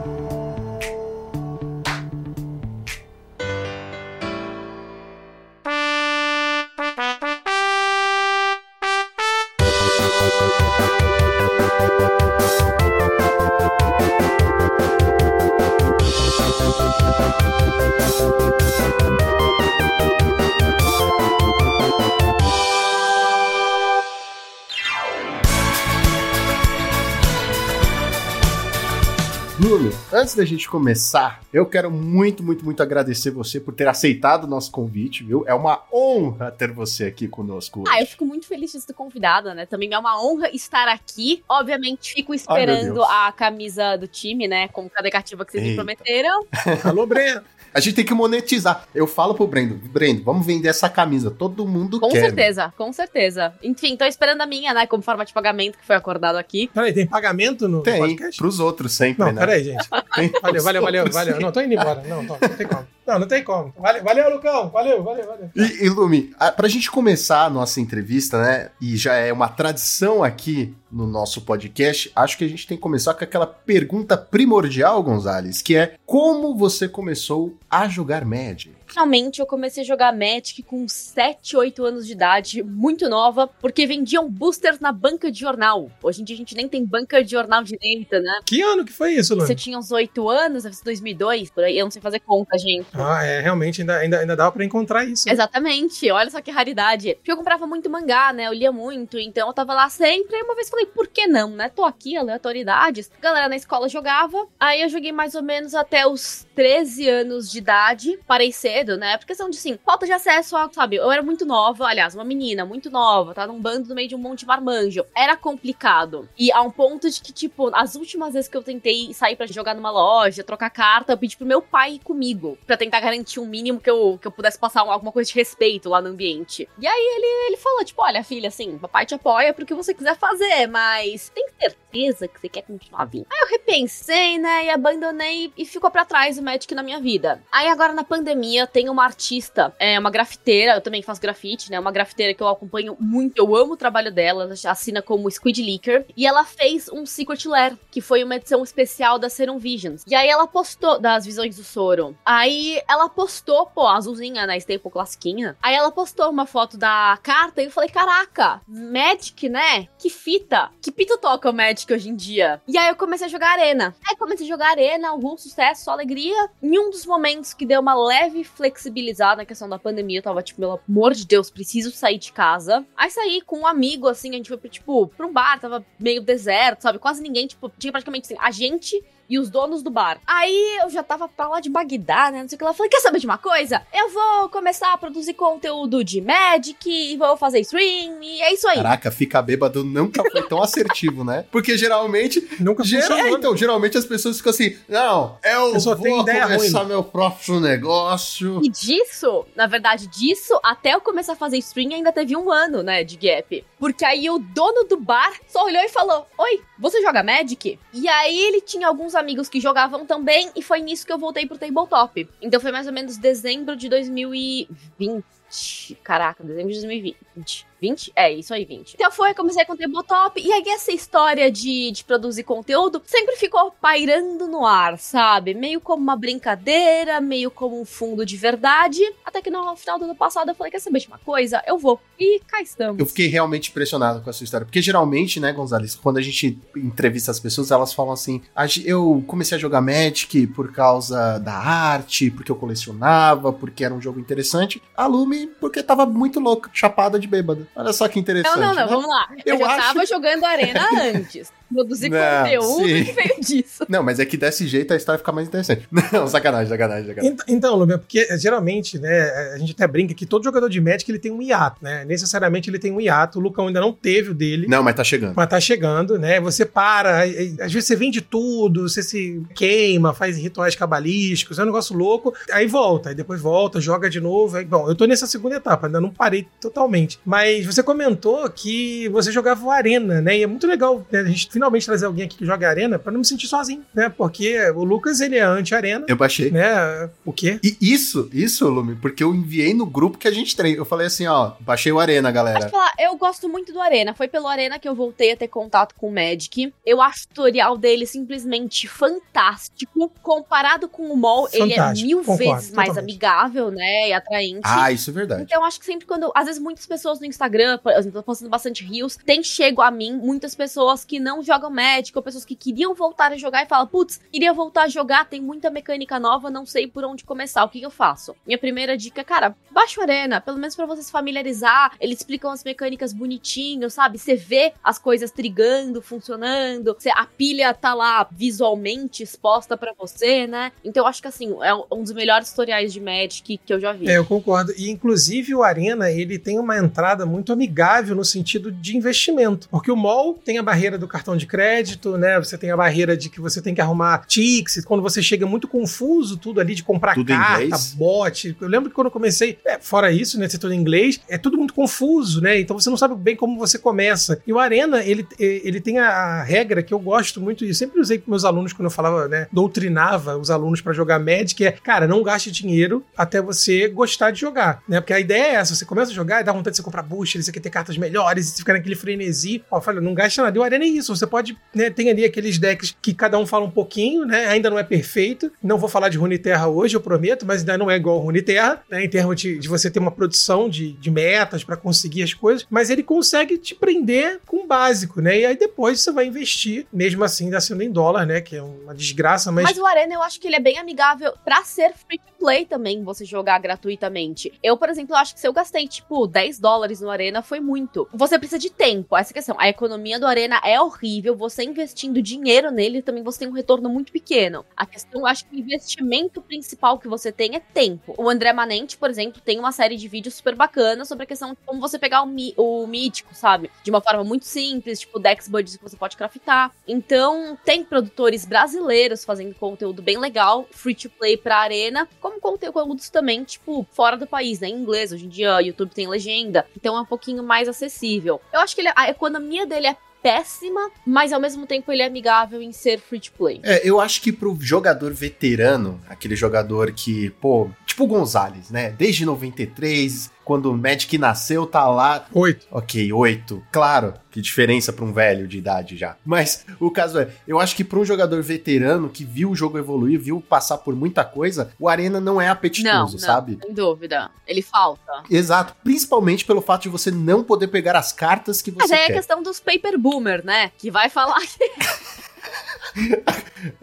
Antes da gente começar, eu quero muito, muito, muito agradecer você por ter aceitado o nosso convite, viu? É uma honra ter você aqui conosco. Hoje. Ah, eu fico muito feliz de ser convidada, né? Também é uma honra estar aqui. Obviamente, fico esperando Ai, a camisa do time, né? Como a negativa que vocês Eita. me prometeram. Alô, Breno! A gente tem que monetizar. Eu falo pro Brendo, Brendo, vamos vender essa camisa. Todo mundo com quer. Com certeza, com certeza. Enfim, tô esperando a minha, né, como forma de pagamento que foi acordado aqui. Peraí, tem pagamento no tem, podcast? pros outros sempre, não, né? Peraí, gente. valeu, valeu, valeu, valeu. Não, tô indo embora. Não, não, não tem como. Não, não tem como. Valeu, valeu Lucão. Valeu, valeu, valeu. E, e Lumi, a, pra gente começar a nossa entrevista, né, e já é uma tradição aqui no nosso podcast, acho que a gente tem que começar com aquela pergunta primordial, Gonzales, que é como você começou a jogar Magic? Finalmente eu comecei a jogar Magic com 7, 8 anos de idade, muito nova, porque vendiam boosters na banca de jornal. Hoje em dia a gente nem tem banca de jornal direita, né? Que ano que foi isso, Luana? Você tinha uns 8 anos, deve ser 2002, por aí, eu não sei fazer conta, gente. Ah, é, realmente ainda, ainda, ainda dava pra encontrar isso. Né? Exatamente, olha só que raridade. Porque eu comprava muito mangá, né, eu lia muito, então eu tava lá sempre, e uma vez falei, por que não, né? Tô aqui, aleatoriedades. A galera na escola jogava, aí eu joguei mais ou menos até os 13 anos de idade, parei cedo, né? Porque são de assim, falta de acesso a, sabe, eu era muito nova, aliás, uma menina muito nova, tá num bando no meio de um monte de marmanjo. Era complicado. E a um ponto de que, tipo, as últimas vezes que eu tentei sair para jogar numa loja, trocar carta, eu pedi pro meu pai ir comigo, para tentar garantir um mínimo que eu, que eu pudesse passar alguma coisa de respeito lá no ambiente. E aí ele, ele falou, tipo, olha, filha, assim, papai te apoia pro que você quiser fazer, mas tem certeza que você quer continuar vindo? Aí eu repensei, né, e abandonei e ficou para trás o Magic na minha vida. Aí agora na pandemia tem uma artista, é uma grafiteira, eu também faço grafite, né, uma grafiteira que eu acompanho muito, eu amo o trabalho dela, ela assina como Squid Leaker, e ela fez um Secret Lair, que foi uma edição especial da Serum Visions. E aí ela postou, das Visões do Soro. Aí ela postou, pô, azulzinha, né, Staple classiquinha. Aí ela postou uma foto da carta e eu falei, caraca, Magic, né? Que fita. Que pita toca o Magic hoje em dia? E aí eu comecei a jogar Arena. Aí comecei a jogar Arena, algum sucesso, só alegria. Em um dos momentos que deu uma leve flexibilizada na questão da pandemia, eu tava tipo, pelo amor de Deus, preciso sair de casa. Aí saí com um amigo, assim, a gente foi, tipo, pra um bar, tava meio deserto, sabe? Quase ninguém, tipo, tinha praticamente assim, a gente e os donos do bar. Aí eu já tava pra lá de Bagdá, né? Não sei o que lá. Falei, quer saber de uma coisa? Eu vou começar a produzir conteúdo de Magic e vou fazer stream e é isso aí. Caraca, ficar bêbado nunca foi tão assertivo, né? Porque geralmente. Nunca ger é, então, geralmente as pessoas ficam assim: não, eu, eu vou começar ruim. meu próprio negócio. E disso, na verdade, disso, até eu começar a fazer stream ainda teve um ano, né, de gap. Porque aí o dono do bar só olhou e falou: Oi, você joga Magic? E aí ele tinha alguns amigos que jogavam também, e foi nisso que eu voltei pro tabletop. Então foi mais ou menos dezembro de 2020. 2020. Caraca, dezembro de 2020. 20? É, isso aí, 20. Então foi, comecei com o Tabletop, e aí essa história de, de produzir conteúdo sempre ficou pairando no ar, sabe? Meio como uma brincadeira, meio como um fundo de verdade, até que no final do ano passado eu falei, quer saber de uma coisa? Eu vou. E cá estamos. Eu fiquei realmente impressionado com a sua história, porque geralmente, né, Gonzalez, quando a gente entrevista as pessoas, elas falam assim, eu comecei a jogar Magic por causa da arte, porque eu colecionava, porque era um jogo interessante. A Lume, porque tava muito louca, chapada de bêbada. Olha só que interessante. Não, não, não, né? vamos lá. Eu, eu já acho... tava jogando Arena antes. Produzir não, conteúdo sim. que veio disso. Não, mas é que desse jeito a história fica mais interessante. Não, sacanagem, sacanagem, sacanagem. Então, então Lumia, porque eh, geralmente, né, a gente até brinca que todo jogador de Magic ele tem um hiato, né? Necessariamente ele tem um hiato. O Lucão ainda não teve o dele. Não, mas tá chegando. Mas tá chegando, né? Você para, às vezes você vende tudo, você se queima, faz rituais cabalísticos, é um negócio louco. Aí volta, aí depois volta, joga de novo. Aí, bom, eu tô nessa segunda etapa, ainda não parei totalmente. Mas você comentou que você jogava o Arena, né? E é muito legal né, a gente finalmente trazer alguém aqui que joga Arena para não me sentir sozinho, né? Porque o Lucas, ele é anti-Arena. Eu baixei. Né? O quê? E isso, isso, Lumi, porque eu enviei no grupo que a gente treina. Eu falei assim, ó, baixei o Arena, galera. Falar, eu gosto muito do Arena. Foi pelo Arena que eu voltei a ter contato com o Magic. Eu acho o tutorial dele simplesmente fantástico. Comparado com o MOL, fantástico. ele é mil Concordo, vezes mais totalmente. amigável, né? E atraente. Ah, isso é verdade. Então, eu acho que sempre quando. Às vezes, muitas pessoas no Instagram, por exemplo, tô postando bastante rios, tem chego a mim muitas pessoas que não jogam Magic, ou pessoas que queriam voltar a jogar e falam, putz, queria voltar a jogar, tem muita mecânica nova, não sei por onde começar, o que, que eu faço? Minha primeira dica, cara, baixa o Arena, pelo menos para você se familiarizar, eles explicam as mecânicas bonitinho, sabe? Você vê as coisas trigando, funcionando, você, a pilha tá lá visualmente exposta para você, né? Então eu acho que assim, é um dos melhores tutoriais de Magic que eu já vi. É, eu concordo. E inclusive o Arena, ele tem uma entrada muito amigável no sentido de investimento, porque o mall tem a barreira do cartão de crédito, né? Você tem a barreira de que você tem que arrumar tics, quando você chega muito confuso tudo ali de comprar tudo carta, bot. Eu lembro que quando eu comecei, é, fora isso, né, ser tudo em inglês, é tudo muito confuso, né? Então você não sabe bem como você começa. E o Arena, ele, ele tem a regra que eu gosto muito e sempre usei com meus alunos quando eu falava, né, doutrinava os alunos para jogar Magic, é, cara, não gaste dinheiro até você gostar de jogar, né? Porque a ideia é essa, você começa a jogar e dá vontade de você comprar booster, você quer ter cartas melhores, você fica naquele frenesi. Ó, eu falo, não gasta nada. E o Arena é isso, você pode, né, tem ali aqueles decks que cada um fala um pouquinho, né? Ainda não é perfeito. Não vou falar de Runeterra hoje, eu prometo, mas ainda não é igual ao Runeterra, né? Em termos de, de você ter uma produção de, de metas para conseguir as coisas, mas ele consegue te prender com o básico, né? E aí depois você vai investir, mesmo assim, ainda sendo em dólar, né? Que é uma desgraça, mas. Mas o Arena eu acho que ele é bem amigável para ser free play também, você jogar gratuitamente. Eu, por exemplo, acho que se eu gastei, tipo, 10 dólares no Arena, foi muito. Você precisa de tempo, essa questão. A economia do Arena é horrível, você investindo dinheiro nele também você tem um retorno muito pequeno. A questão, acho que o investimento principal que você tem é tempo. O André Manente, por exemplo, tem uma série de vídeos super bacana sobre a questão de como você pegar o, o mítico, sabe? De uma forma muito simples, tipo decks buddies que você pode craftar. Então, tem produtores brasileiros fazendo conteúdo bem legal, free to play pra arena, como conteúdos também, tipo, fora do país, né? Em inglês. Hoje em dia, o YouTube tem legenda, então é um pouquinho mais acessível. Eu acho que ele, a economia dele é péssima, mas ao mesmo tempo ele é amigável em ser free to play. É, eu acho que pro jogador veterano, aquele jogador que, pô, tipo o Gonzalez, né? Desde 93, quando o Magic nasceu, tá lá. Oito. Ok, oito. Claro, que diferença para um velho de idade já. Mas o caso é, eu acho que para um jogador veterano que viu o jogo evoluir, viu passar por muita coisa, o Arena não é apetitoso, não, não, sabe? Sem dúvida. Ele falta. Exato. Principalmente pelo fato de você não poder pegar as cartas que você Mas aí quer. é a questão dos paper boomer, né? Que vai falar que.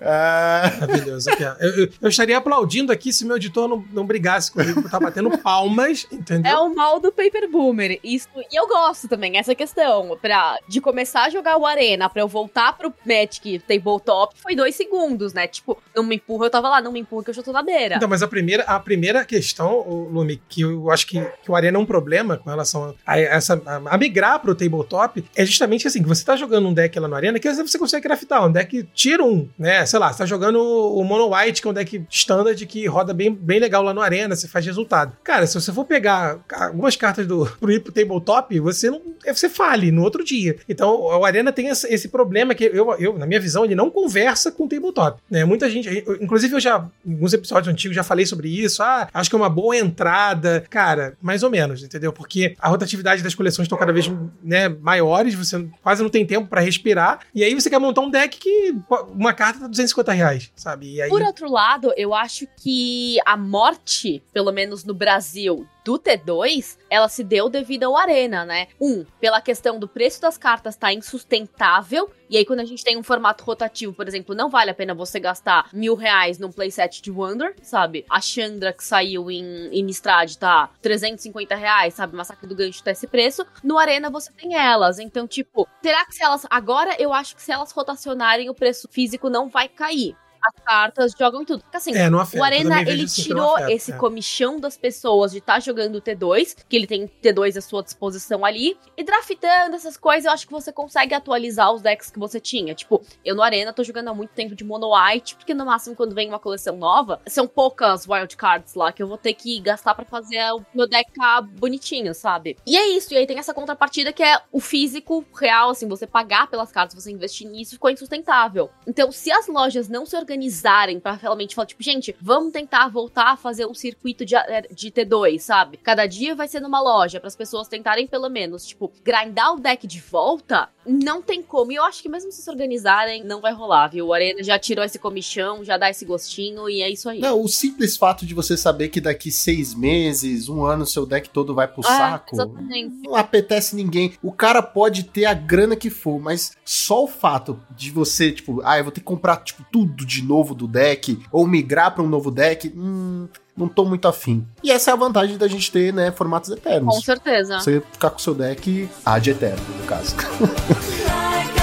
Ah. Maravilhoso. Aqui, eu, eu, eu, estaria aplaudindo aqui se meu editor não, não brigasse comigo por estar tá batendo palmas, entendeu? É o mal do Paper Boomer. Isso, e eu gosto também, essa questão. Pra, de começar a jogar o Arena, pra eu voltar pro Magic Tabletop, foi dois segundos, né? Tipo, não me empurra, eu tava lá, não me empurra que eu já tô na beira. Então, mas a primeira, a primeira questão, Lumi, que eu acho que, que o Arena é um problema com relação a, essa, a, a migrar pro Tabletop, é justamente assim, que você tá jogando um deck lá no Arena, que às vezes você consegue craftar um deck Tier 1, né? Sei lá, você tá jogando o Mono White, que é um deck standard que roda bem, bem legal lá no Arena, você faz resultado. Cara, se você for pegar algumas cartas do pro ir pro tabletop, você não. Você fale no outro dia. Então, o Arena tem esse problema que eu, eu, na minha visão, ele não conversa com o tabletop. Né? Muita gente. Inclusive, eu já, em alguns episódios antigos, já falei sobre isso. Ah, acho que é uma boa entrada. Cara, mais ou menos, entendeu? Porque a rotatividade das coleções estão cada vez né, maiores, você quase não tem tempo para respirar. E aí você quer montar um deck que uma carta tá 250 reais, sabe? Aí... Por outro lado, eu acho que a morte, pelo menos no Brasil, do T2, ela se deu devido ao Arena, né? Um, pela questão do preço das cartas tá insustentável. E aí, quando a gente tem um formato rotativo, por exemplo, não vale a pena você gastar mil reais num playset de Wonder, sabe? A Chandra que saiu em, em Strad tá 350 reais, sabe? Massacre do Gancho tá esse preço. No Arena você tem elas. Então, tipo, será que se elas. Agora eu acho que se elas rotacionarem, o preço físico não vai cair as cartas, jogam tudo. Porque assim, é, afeta, o Arena, ele tirou afeta, esse é. comichão das pessoas de estar tá jogando o T2, que ele tem T2 à sua disposição ali, e draftando essas coisas, eu acho que você consegue atualizar os decks que você tinha. Tipo, eu no Arena tô jogando há muito tempo de Mono White, porque no máximo quando vem uma coleção nova, são poucas wild cards lá que eu vou ter que gastar para fazer o meu deck ficar bonitinho, sabe? E é isso, e aí tem essa contrapartida que é o físico real, assim, você pagar pelas cartas, você investir nisso, ficou insustentável. Então, se as lojas não se organizam organizarem para realmente falar, tipo, gente, vamos tentar voltar a fazer um circuito de, eh, de T2, sabe? Cada dia vai ser numa loja, para as pessoas tentarem pelo menos, tipo, grindar o deck de volta, não tem como. E eu acho que mesmo se se organizarem, não vai rolar, viu? O Arena já tirou esse comichão, já dá esse gostinho e é isso aí. Não, o simples fato de você saber que daqui seis meses, um ano, seu deck todo vai pro é, saco. Exatamente. Não apetece ninguém. O cara pode ter a grana que for, mas só o fato de você, tipo, ah, eu vou ter que comprar, tipo, tudo de novo do deck, ou migrar para um novo deck, hum, não tô muito afim. E essa é a vantagem da gente ter, né, formatos eternos. Com certeza. Você ficar com o seu deck ad eterno, no caso.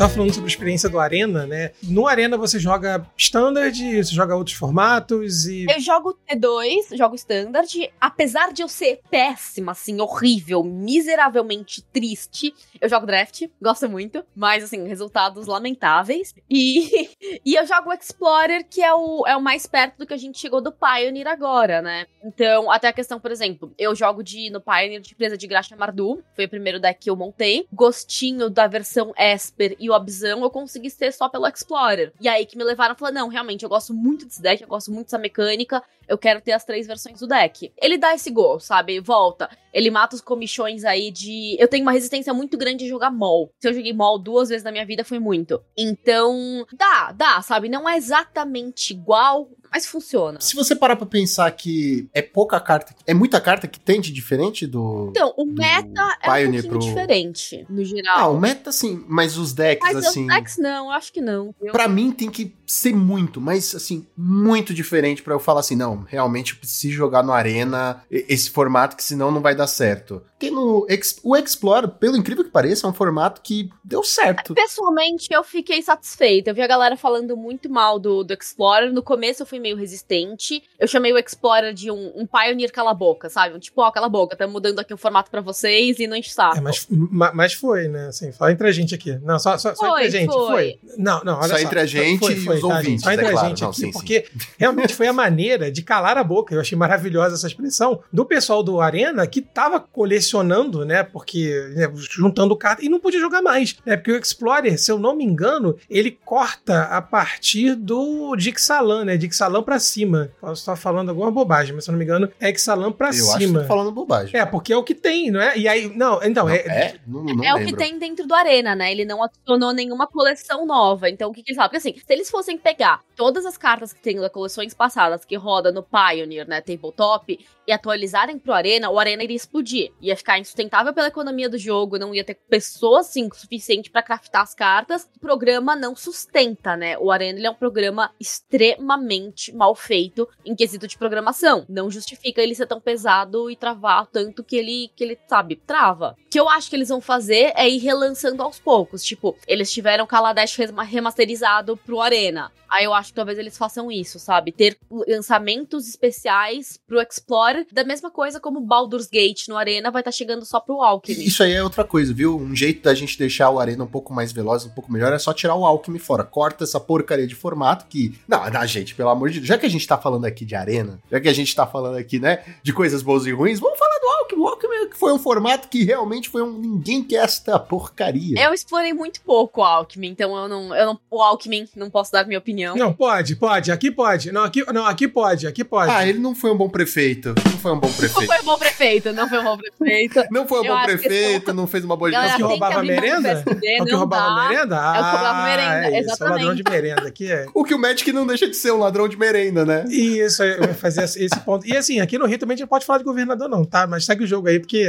tava falando sobre a experiência do Arena, né? No Arena você joga Standard, você joga outros formatos e. Eu jogo T2, jogo Standard. Apesar de eu ser péssima, assim, horrível, miseravelmente triste, eu jogo Draft, gosto muito, mas assim, resultados lamentáveis. E, e eu jogo Explorer, que é o, é o mais perto do que a gente chegou do Pioneer agora, né? Então, até a questão, por exemplo, eu jogo de no Pioneer de presa de Graxa Mardu, foi o primeiro deck que eu montei. Gostinho da versão Esper e o Abzão eu consegui ser só pelo Explorer. E aí que me levaram a falar: não, realmente, eu gosto muito desse deck, eu gosto muito dessa mecânica, eu quero ter as três versões do deck. Ele dá esse gol, sabe? Volta. Ele mata os comichões aí de. Eu tenho uma resistência muito grande de jogar mol. Se eu joguei mol duas vezes na minha vida, foi muito. Então, dá, dá, sabe? Não é exatamente igual, mas funciona. Se você parar pra pensar que é pouca carta, é muita carta que tem de diferente do. Então, o meta é um pouquinho pro... diferente, no geral. Ah, o meta sim, mas os decks, mas assim. Os decks não, acho que não. Eu... Pra mim tem que ser muito, mas assim, muito diferente para eu falar assim, não, realmente eu preciso jogar no Arena esse formato que senão não vai dar certo. Porque no o Explorer, pelo incrível que pareça, é um formato que deu certo. Pessoalmente, eu fiquei satisfeita. Eu vi a galera falando muito mal do, do Explorer. No começo eu fui meio resistente. Eu chamei o Explorer de um, um Pioneer cala boca, sabe? Um tipo, ó, cala boca, tá mudando aqui o formato para vocês e não enche saco. É, mas, mas foi, né? Assim, só entre a gente aqui. Não, só, só, só entre a gente. Foi. foi. Não, não, olha só. Só entre a gente foi, foi, e os tá, ouvintes, Só entre é a gente não, aqui, sim, porque sim. realmente foi a maneira de calar a boca. Eu achei maravilhosa essa expressão do pessoal do Arena que tava colecionando, né? Porque né, juntando cartas e não podia jogar mais, né? Porque o Explorer, se eu não me engano, ele corta a partir do Dixalan, né? Dixalan para cima. Posso estar falando alguma bobagem, mas se eu não me engano, é Exalan para cima. Eu acho que tô falando bobagem. É, porque é o que tem, não é? E aí, não, então, não, é. É, não, não é o que tem dentro do Arena, né? Ele não adicionou nenhuma coleção nova. Então, o que, que eles falam? Porque assim, se eles fossem pegar todas as cartas que tem das coleções passadas que roda no Pioneer, né? Tabletop, e atualizarem pro Arena, o Arena iria explodir. Ia ficar insustentável pela economia do jogo, não ia ter pessoas, assim, suficiente para craftar as cartas. O programa não sustenta, né? O Arena é um programa extremamente mal feito em quesito de programação. Não justifica ele ser tão pesado e travar tanto que ele, que ele sabe, trava. O que eu acho que eles vão fazer é ir relançando aos poucos. Tipo, eles tiveram Kaladesh remasterizado pro Arena. Aí eu acho que talvez eles façam isso, sabe? Ter lançamentos especiais pro Explorer, da mesma coisa como Baldur's Gate no Arena vai estar tá chegando só pro Alchemy. Isso aí é outra coisa, viu? Um jeito da gente deixar o Arena um pouco mais veloz, um pouco melhor, é só tirar o Alchemy fora. Corta essa porcaria de formato que. Não, não, gente, pelo amor de Deus. Já que a gente tá falando aqui de Arena, já que a gente tá falando aqui, né, de coisas boas e ruins, vamos falar do Alchemy. O Alchemy foi um formato que realmente foi um ninguém quer esta porcaria. Eu explorei muito pouco o Alchemy, então eu não, eu não. O Alchemy, não posso dar minha opinião opinião. Não, pode, pode. Aqui pode. Não, aqui, não, aqui pode, aqui pode. Ah, ele não foi um bom prefeito. Não foi um bom prefeito. Não foi um bom prefeito, não foi um bom prefeito. não foi um bom prefeito, não fez uma boa gestão. que roubava merenda? O que roubava merenda? Ah, é o que roubava merenda, é isso, ladrão de merenda aqui é. O que o Magic não deixa de ser um ladrão de merenda, né? Isso, eu vou fazer esse ponto. E assim, aqui no Rio também a gente pode falar de governador não, tá? Mas segue o jogo aí, porque...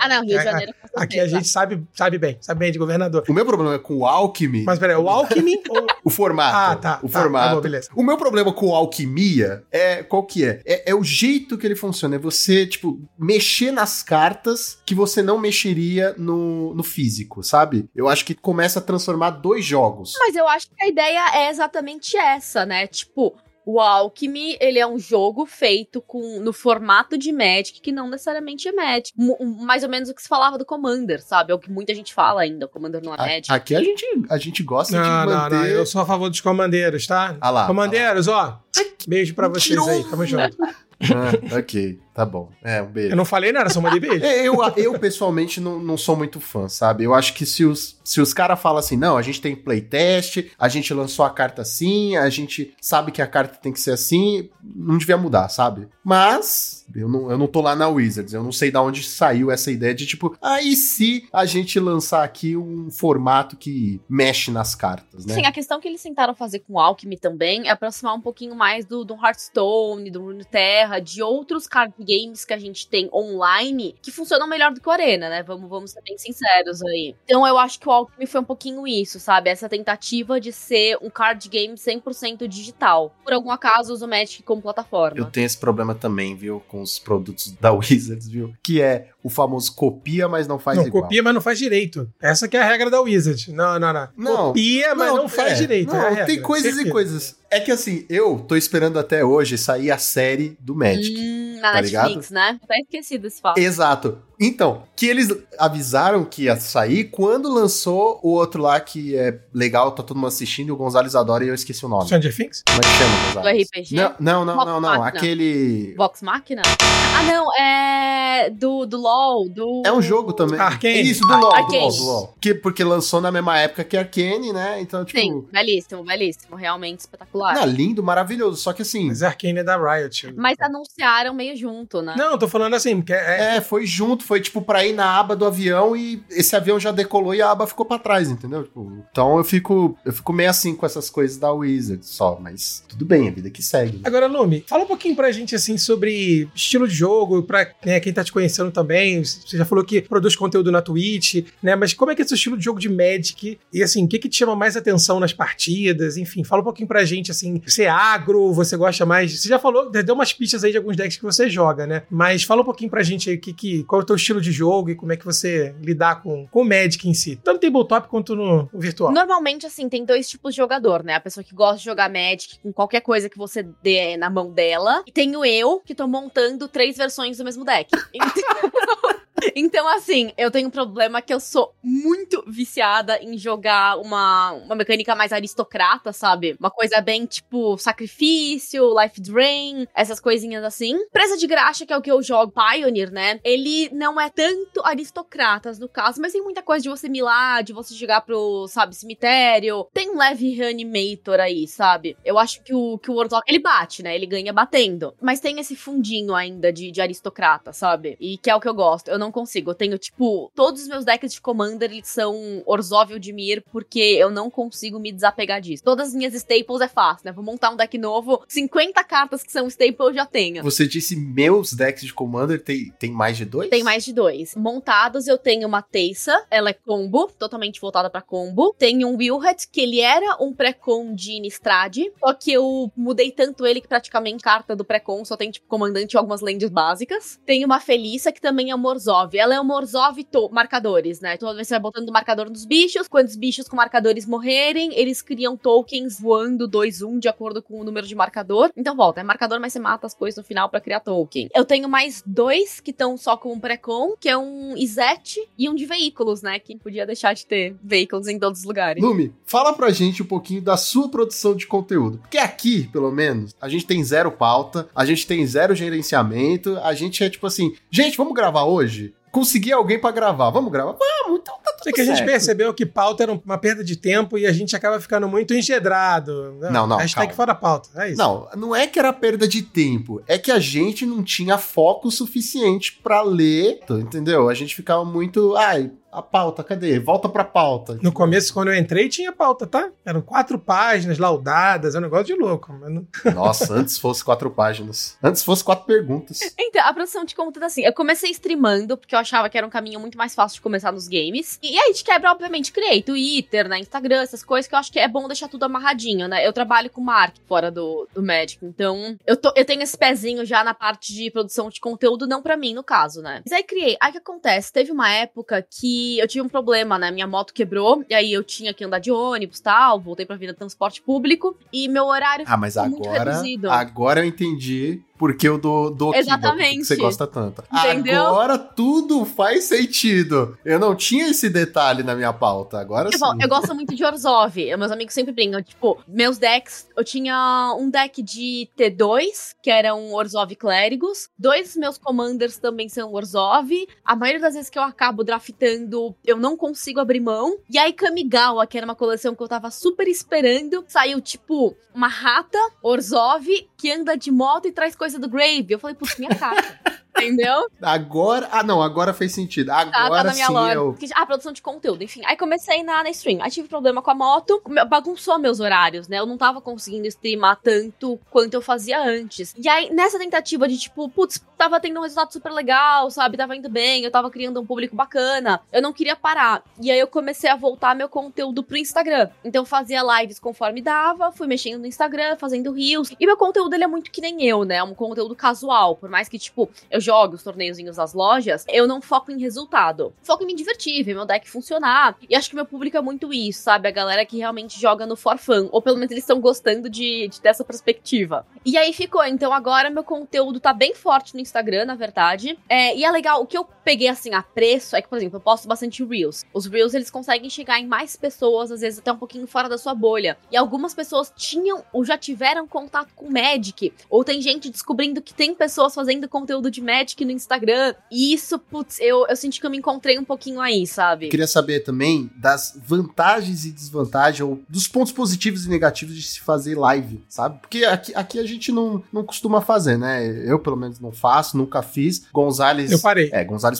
ah, não, Rio de Janeiro Aqui a gente sabe, sabe bem, sabe bem de governador. O meu problema é com o Alckmin. Mas peraí, o Alckmin ou... O formato. Ah, tá. O tá, formato. Tá bom, beleza. O meu problema com alquimia é qual que é? é? é? o jeito que ele funciona. É você, tipo, mexer nas cartas que você não mexeria no, no físico, sabe? Eu acho que começa a transformar dois jogos. Mas eu acho que a ideia é exatamente essa, né? Tipo, o Alchemy, ele é um jogo feito com no formato de Magic, que não necessariamente é Magic. M mais ou menos o que se falava do Commander, sabe? É o que muita gente fala ainda, o Commander não é Magic. Aqui a gente, a gente gosta não, de manter... Não, não, eu sou a favor dos comandeiros, tá? Ah lá, comandeiros, ah lá. ó, beijo pra vocês aí, tamo junto. ah, ok. Tá bom. É, um beijo. Eu não falei nada, só mandei beijo. É, eu, eu, pessoalmente, não, não sou muito fã, sabe? Eu acho que se os, se os caras falam assim, não, a gente tem playtest, a gente lançou a carta assim, a gente sabe que a carta tem que ser assim, não devia mudar, sabe? Mas, eu não, eu não tô lá na Wizards, eu não sei de onde saiu essa ideia de tipo, aí ah, se a gente lançar aqui um formato que mexe nas cartas, né? Sim, a questão que eles tentaram fazer com o Alchemy também é aproximar um pouquinho mais do, do Hearthstone, do Runeterra, de outros card games que a gente tem online que funcionam melhor do que o Arena, né? Vamos, vamos ser bem sinceros aí. Então eu acho que o Alchemy foi um pouquinho isso, sabe? Essa tentativa de ser um card game 100% digital. Por algum acaso uso o Magic como plataforma. Eu tenho esse problema também, viu? Com os produtos da Wizards, viu? Que é o famoso copia, mas não faz não, igual. copia, mas não faz direito. Essa que é a regra da Wizards. Não, não, não. não copia, mas não, não faz é, direito. Não, é tem coisas certeza. e coisas. É que assim, eu tô esperando até hoje sair a série do Magic. Hum, na tá Netflix, ligado? né? Tá esquecido esse fato. Exato. Então, que eles avisaram que ia sair quando lançou o outro lá que é legal, tá todo mundo assistindo, o Gonzalez adora e eu esqueci o nome. Stranger Things? Como é que chama, Gonzalez? Do RPG? Não, não, não, não, não. Aquele. Vox Machina? Ah, não, é. Do, do LOL, do. É um jogo também. Arcane. Isso, do LOL, do LOL, do LOL. Que, porque lançou na mesma época que Arcane, né? Então, tipo. Sim, belíssimo, belíssimo. Realmente espetacular. Não, lindo, maravilhoso. Só que assim. Mas Arcane é da Riot. Mas anunciaram meio junto, né? Não, tô falando assim, porque é... é, foi junto, foi tipo pra ir na aba do avião e esse avião já decolou e a aba ficou pra trás, entendeu? Tipo, então eu fico, eu fico meio assim com essas coisas da Wizard só, mas tudo bem, a vida que segue. Né? Agora, Lume, fala um pouquinho pra gente assim sobre estilo de jogo, pra né, quem tá te conhecendo também. Você já falou que produz conteúdo na Twitch, né? Mas como é que é seu estilo de jogo de Magic? E assim, o que, que te chama mais atenção nas partidas? Enfim, fala um pouquinho pra gente assim. Você é agro, você gosta mais. Você já falou, deu umas pistas aí de alguns decks que você joga, né? Mas fala um pouquinho pra gente aí que, que, qual é o teu estilo de jogo e como é que você lidar com, com o Magic em si. Tanto no tabletop quanto no, no virtual. Normalmente, assim, tem dois tipos de jogador, né? A pessoa que gosta de jogar Magic com qualquer coisa que você dê na mão dela. E tenho eu, que tô montando três versões do mesmo deck. Então... Então, assim, eu tenho um problema que eu sou muito viciada em jogar uma, uma mecânica mais aristocrata, sabe? Uma coisa bem tipo sacrifício, life drain, essas coisinhas assim. Presa de graxa, que é o que eu jogo, Pioneer, né? Ele não é tanto aristocratas no caso, mas tem muita coisa de você milar, de você chegar pro, sabe, cemitério. Tem um leve reanimator aí, sabe? Eu acho que o, que o Warlock, ele bate, né? Ele ganha batendo. Mas tem esse fundinho ainda de, de aristocrata, sabe? E que é o que eu gosto. Eu não não consigo. Eu tenho, tipo, todos os meus decks de Commander eles são Orzhov ou Dimir, porque eu não consigo me desapegar disso. Todas as minhas staples é fácil, né? Vou montar um deck novo, 50 cartas que são staple eu já tenho. Você disse meus decks de Commander tem, tem mais de dois? Tem mais de dois. Montados, eu tenho uma Teissa, ela é combo, totalmente voltada para combo. Tenho um Wilhet, que ele era um pré-con de Innistrad, só que eu mudei tanto ele que praticamente carta do pré-con só tem, tipo, comandante e algumas lands básicas. Tem uma Felícia, que também é Morzov. Ela é um Morzov marcadores, né? Toda vez você vai botando marcador nos bichos, quando os bichos com marcadores morrerem, eles criam tokens voando 2-1 de acordo com o número de marcador. Então volta, é marcador, mas você mata as coisas no final para criar token. Eu tenho mais dois que estão só com um pré-com, que é um Izete e um de veículos, né? Que podia deixar de ter veículos em todos os lugares. Lume, fala pra gente um pouquinho da sua produção de conteúdo. Porque aqui, pelo menos, a gente tem zero pauta, a gente tem zero gerenciamento, a gente é tipo assim, gente, vamos gravar hoje? Conseguir alguém para gravar. Vamos gravar? Vamos, então tá tudo É que a gente percebeu que pauta era uma perda de tempo e a gente acaba ficando muito engedrado. Não, não. Hashtag calma. fora pauta. É isso. Não, não é que era perda de tempo. É que a gente não tinha foco suficiente para ler, entendeu? A gente ficava muito. Ai, a pauta, cadê? Volta pra pauta. No começo, quando eu entrei, tinha pauta, tá? Eram quatro páginas laudadas, é um negócio de louco. Não... Nossa, antes fosse quatro páginas. Antes fosse quatro perguntas. Então, a produção de conteúdo, assim, eu comecei streamando, porque eu achava que era um caminho muito mais fácil de começar nos games. E aí a gente quebra, obviamente, criei Twitter, né, Instagram, essas coisas que eu acho que é bom deixar tudo amarradinho, né? Eu trabalho com marketing fora do, do Magic, então eu, tô, eu tenho esse pezinho já na parte de produção de conteúdo, não para mim, no caso, né? Mas aí criei. Aí o que acontece? Teve uma época que eu tive um problema, né? Minha moto quebrou, e aí eu tinha que andar de ônibus e tal, voltei pra vida transporte público, e meu horário ah, mas agora, muito reduzido. Agora eu entendi porque eu dou, dou Exatamente. que você gosta tanto. Entendeu? Agora tudo faz sentido. Eu não tinha esse detalhe na minha pauta, agora eu, sim. Eu gosto muito de Orzhov, meus amigos sempre brincam, tipo, meus decks, eu tinha um deck de T2, que era um Orzhov Clérigos, dois meus commanders também são Orzhov, a maioria das vezes que eu acabo draftando, eu não consigo abrir mão, e aí Kamigawa, que era uma coleção que eu tava super esperando, saiu, tipo, uma rata Orzhov que anda de moto e traz coisas coisa do Grave. Eu falei, putz, minha carta. Entendeu? Agora. Ah, não, agora fez sentido. Agora tá, tá sim. Eu... Ah, produção de conteúdo, enfim. Aí comecei na, na stream. Aí tive problema com a moto, bagunçou meus horários, né? Eu não tava conseguindo streamar tanto quanto eu fazia antes. E aí, nessa tentativa de tipo, putz, tava tendo um resultado super legal, sabe? Tava indo bem, eu tava criando um público bacana. Eu não queria parar. E aí eu comecei a voltar meu conteúdo pro Instagram. Então eu fazia lives conforme dava, fui mexendo no Instagram, fazendo reels. E meu conteúdo ele é muito que nem eu, né? É um conteúdo casual. Por mais que, tipo, eu jogue os torneiozinhos nas lojas, eu não foco em resultado. Foco em me divertir, ver meu deck funcionar. E acho que meu público é muito isso, sabe? A galera que realmente joga no for fun. Ou pelo menos eles estão gostando de, de dessa perspectiva. E aí ficou. Então agora meu conteúdo tá bem forte no Instagram, na verdade. É, e é legal, o que eu peguei assim a preço é que, por exemplo, eu posto bastante Reels. Os Reels eles conseguem chegar em mais pessoas, às vezes até um pouquinho fora da sua bolha. E algumas pessoas tinham ou já tiveram contato com Magic. Ou tem gente descobrindo que tem pessoas fazendo conteúdo de Magic no Instagram. E isso, putz, eu, eu senti que eu me encontrei um pouquinho aí, sabe? Queria saber também das vantagens e desvantagens, ou dos pontos positivos e negativos de se fazer live, sabe? Porque aqui, aqui a gente não, não costuma fazer, né? Eu, pelo menos, não faço, nunca fiz. Gonzales. Eu parei. É, Gonzales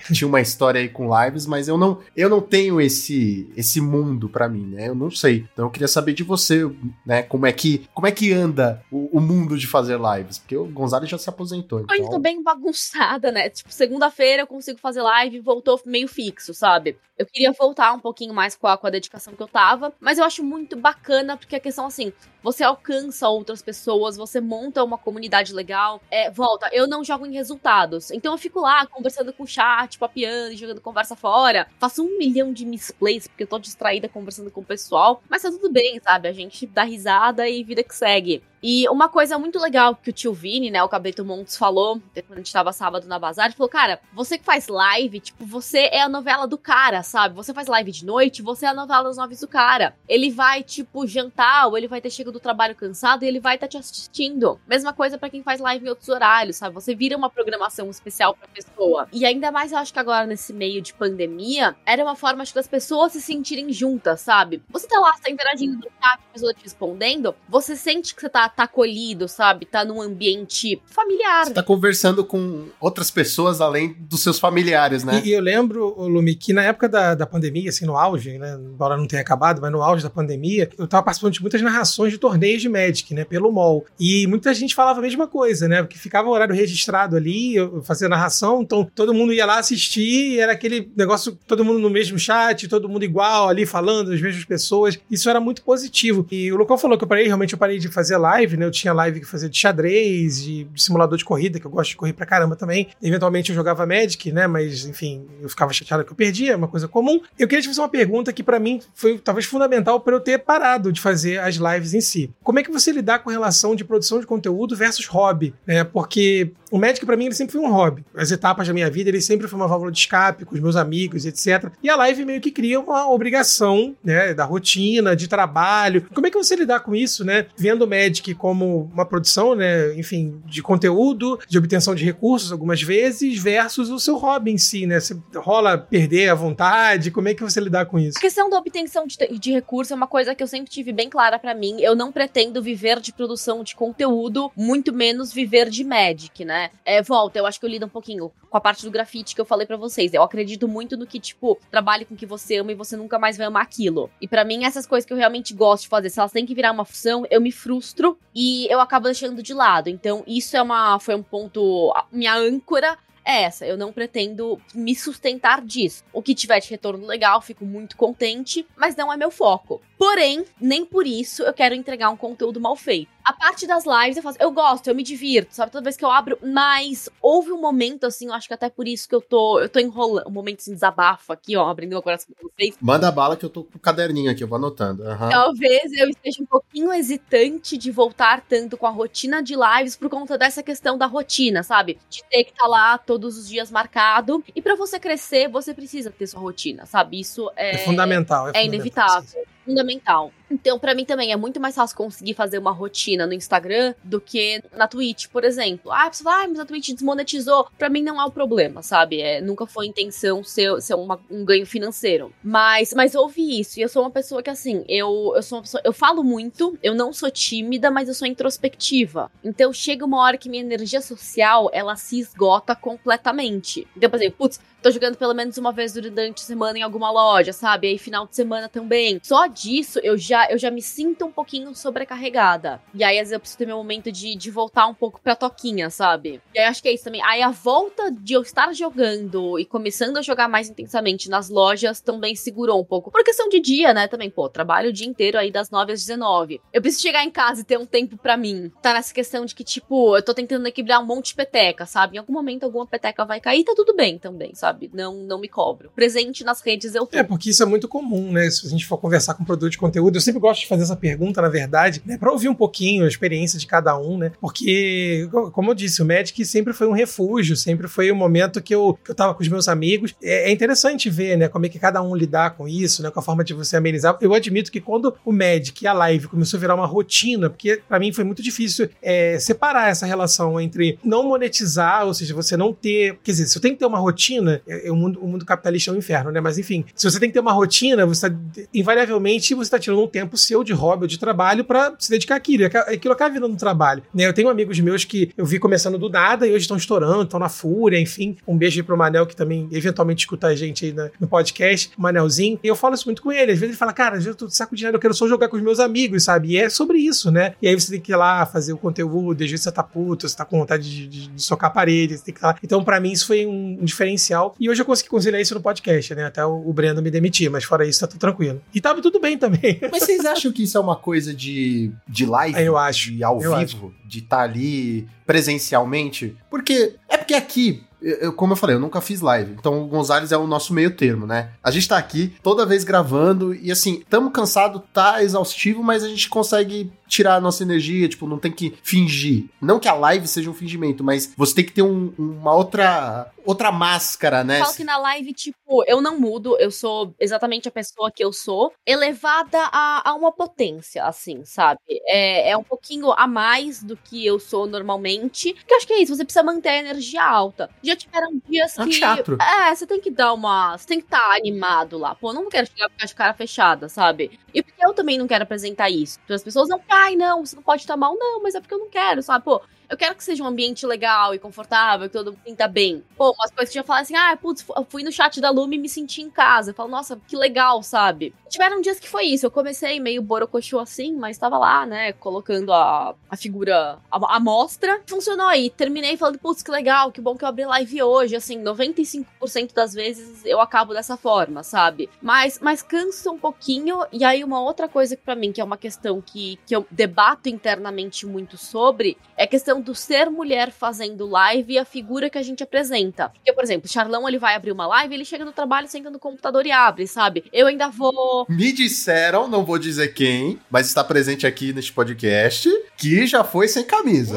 Tinha uma história aí com lives, mas eu não, eu não tenho esse, esse mundo para mim, né? Eu não sei. Então eu queria saber de você, né? Como é que, como é que anda o, o mundo de fazer lives? Porque o Gonzales já se aposentou. Então... Eu tô bem bagunçada, né? Tipo, segunda-feira eu consigo fazer live, voltou meio fixo, sabe? Eu queria voltar um pouquinho mais com a, com a dedicação que eu tava, mas eu acho muito bacana porque a questão, assim, você alcança outras pessoas, você monta uma comunidade legal. É, volta, eu não jogo em resultados. Então eu fico lá conversando com o chat, papiando, jogando conversa fora. Faço um milhão de misplays, porque eu tô distraída conversando com o pessoal. Mas tá tudo bem, sabe? A gente dá risada e vida que segue. E uma coisa muito legal que o tio Vini, né, o Cabeto Montes falou, quando a gente tava sábado na Bazar, ele falou, cara, você que faz live, tipo, você é a novela do cara, sabe? Você faz live de noite, você é a novela das nove do cara. Ele vai, tipo, jantar, ou ele vai ter chego do trabalho cansado e ele vai estar tá te assistindo. Mesma coisa para quem faz live em outros horários, sabe? Você vira uma programação especial pra pessoa. E ainda mais, eu acho que agora, nesse meio de pandemia, era uma forma, acho, das pessoas se sentirem juntas, sabe? Você tá lá, você tá interagindo no chat, a pessoa te respondendo, você sente que você tá tá, tá acolhido, sabe? Tá num ambiente familiar. Você tá conversando com outras pessoas além dos seus familiares, né? E, e eu lembro, Lumi, que na época da, da pandemia, assim, no auge, né? Embora não tenha acabado, mas no auge da pandemia, eu tava participando de muitas narrações de torneios de Magic, né? Pelo MOL. E muita gente falava a mesma coisa, né? Porque ficava o horário registrado ali, eu fazia narração, então todo mundo ia lá assistir, e era aquele negócio, todo mundo no mesmo chat, todo mundo igual ali falando, as mesmas pessoas. Isso era muito positivo. E o Lucão falou que eu parei, realmente eu parei de fazer live, né? Eu tinha live que fazia de xadrez, de simulador de corrida, que eu gosto de correr pra caramba também. Eventualmente eu jogava Magic, né? Mas, enfim, eu ficava chateado que eu perdia, é uma coisa comum. Eu queria te fazer uma pergunta que para mim foi talvez fundamental para eu ter parado de fazer as lives em si. Como é que você lidar com relação de produção de conteúdo versus hobby? Né? Porque o Magic para mim ele sempre foi um hobby. As etapas da minha vida ele sempre foi uma válvula de escape com os meus amigos, etc. E a live meio que cria uma obrigação, né, da rotina, de trabalho. Como é que você lidar com isso, né? Vendo o Magic como uma produção, né, enfim, de conteúdo, de obtenção de recursos algumas vezes versus o seu hobby em si, né? Você rola perder a vontade, como é que você lidar com isso? A questão da obtenção de, de recursos é uma coisa que eu sempre tive bem clara para mim. Eu não pretendo viver de produção de conteúdo, muito menos viver de Magic, né? Né? É, volta, eu acho que eu lido um pouquinho com a parte do grafite que eu falei para vocês. Eu acredito muito no que, tipo, trabalhe com o que você ama e você nunca mais vai amar aquilo. E para mim, essas coisas que eu realmente gosto de fazer, se elas têm que virar uma função, eu me frustro e eu acabo deixando de lado. Então, isso é uma foi um ponto minha âncora é essa. Eu não pretendo me sustentar disso. O que tiver de retorno legal, fico muito contente, mas não é meu foco. Porém, nem por isso eu quero entregar um conteúdo mal feito. A parte das lives eu faço, eu gosto, eu me divirto, sabe? Toda vez que eu abro, mas houve um momento assim, eu acho que até por isso que eu tô, eu tô enrolando, um momento assim, desabafo aqui, ó, abrindo meu coração pra vocês. Manda bala que eu tô com o caderninho aqui, eu vou anotando. Uhum. Talvez eu esteja um pouquinho hesitante de voltar tanto com a rotina de lives por conta dessa questão da rotina, sabe? De ter que estar tá lá todos os dias marcado. E para você crescer, você precisa ter sua rotina, sabe? Isso é, é fundamental. É, é fundamental, inevitável. Fundamental. Então, para mim também é muito mais fácil conseguir fazer uma rotina no Instagram do que na Twitch, por exemplo. Ah, você fala, ah, mas a Twitch desmonetizou. Para mim não é o problema, sabe? É, nunca foi intenção ser, ser uma, um ganho financeiro. Mas, mas houve isso. E eu sou uma pessoa que, assim, eu, eu sou uma pessoa. Eu falo muito, eu não sou tímida, mas eu sou introspectiva. Então chega uma hora que minha energia social ela se esgota completamente. Então, por exemplo, putz, tô jogando pelo menos uma vez durante a semana em alguma loja, sabe? Aí final de semana também. Só disso eu já eu já me sinto um pouquinho sobrecarregada. E aí às vezes eu preciso ter meu momento de, de voltar um pouco pra toquinha, sabe? E aí acho que é isso também. Aí a volta de eu estar jogando e começando a jogar mais intensamente nas lojas também segurou um pouco. Por questão de dia, né? Também, pô, trabalho o dia inteiro aí das 9 às 19. Eu preciso chegar em casa e ter um tempo para mim. Tá nessa questão de que, tipo, eu tô tentando equilibrar um monte de peteca, sabe? Em algum momento alguma peteca vai cair, tá tudo bem também, sabe? Não, não me cobro. Presente nas redes eu tô. É, porque isso é muito comum, né? Se a gente for conversar com produto de conteúdo, sempre gosto de fazer essa pergunta, na verdade, né? Pra ouvir um pouquinho a experiência de cada um, né? Porque, como eu disse, o Magic sempre foi um refúgio, sempre foi um momento que eu, que eu tava com os meus amigos. É, é interessante ver, né? Como é que cada um lidar com isso, né? Com a forma de você amenizar. Eu admito que quando o Magic e a live começou a virar uma rotina, porque para mim foi muito difícil é, separar essa relação entre não monetizar, ou seja, você não ter. Quer dizer, se eu tenho que ter uma rotina, é, é, o, mundo, o mundo capitalista é um inferno, né? Mas enfim, se você tem que ter uma rotina, você tá, invariavelmente você está tirando um tempo seu de hobby ou de trabalho para se dedicar àquilo. Aquilo acaba virando um trabalho. Né? Eu tenho amigos meus que eu vi começando do nada e hoje estão estourando, estão na fúria, enfim. Um beijo aí pro Manel, que também eventualmente escuta a gente aí no podcast, o Manelzinho. E eu falo isso muito com ele. Às vezes ele fala, cara, eu tô saco de nada, eu quero só jogar com os meus amigos, sabe? E é sobre isso, né? E aí você tem que ir lá fazer o conteúdo, às vezes você tá puto, você tá com vontade de, de, de socar a parede, você tem que ir lá. Então, para mim, isso foi um, um diferencial e hoje eu consegui conciliar isso no podcast, né? Até o, o Breno me demitir, mas fora isso, tá tudo tranquilo. E tava tudo bem também. Mas vocês acham que isso é uma coisa de, de live? Eu acho. De ao vivo? Acho. De estar tá ali presencialmente? Porque é porque aqui, eu, como eu falei, eu nunca fiz live. Então o Gonzalez é o nosso meio termo, né? A gente tá aqui toda vez gravando e assim, tamo cansado, tá exaustivo, mas a gente consegue tirar a nossa energia, tipo, não tem que fingir. Não que a live seja um fingimento, mas você tem que ter um, uma outra outra máscara, né? Falo que na live, tipo, eu não mudo, eu sou exatamente a pessoa que eu sou, elevada a, a uma potência, assim, sabe? É, é um pouquinho a mais do que eu sou normalmente, que eu acho que é isso, você precisa manter a energia alta. Já tiveram dias é um que... teatro. É, você tem que dar uma... Você tem que estar tá animado lá. Pô, não quero chegar com a cara fechada, sabe? E porque eu também não quero apresentar isso. Então as pessoas não ai, não, você não pode estar mal. Não, mas é porque eu não quero, sabe? Pô, eu quero que seja um ambiente legal e confortável, que todo mundo sinta bem. Pô, umas coisas que já falam assim, ah, putz, fui no chat da Lume e me senti em casa. Eu falo, nossa, que legal, sabe? Tiveram dias que foi isso. Eu comecei meio borocochô assim, mas tava lá, né, colocando a, a figura, a, a mostra. Funcionou aí. Terminei falando, putz, que legal, que bom que eu abri live hoje. Assim, 95% das vezes eu acabo dessa forma, sabe? Mas, mas cansa um pouquinho. E aí, uma outra coisa que para mim, que é uma questão que, que eu debato internamente muito sobre, é a questão questão do ser mulher fazendo live e a figura que a gente apresenta. Porque, por exemplo, o Charlão ele vai abrir uma live, ele chega no trabalho, senta no computador e abre, sabe? Eu ainda vou. Me disseram, não vou dizer quem, mas está presente aqui neste podcast, que já foi sem camisa.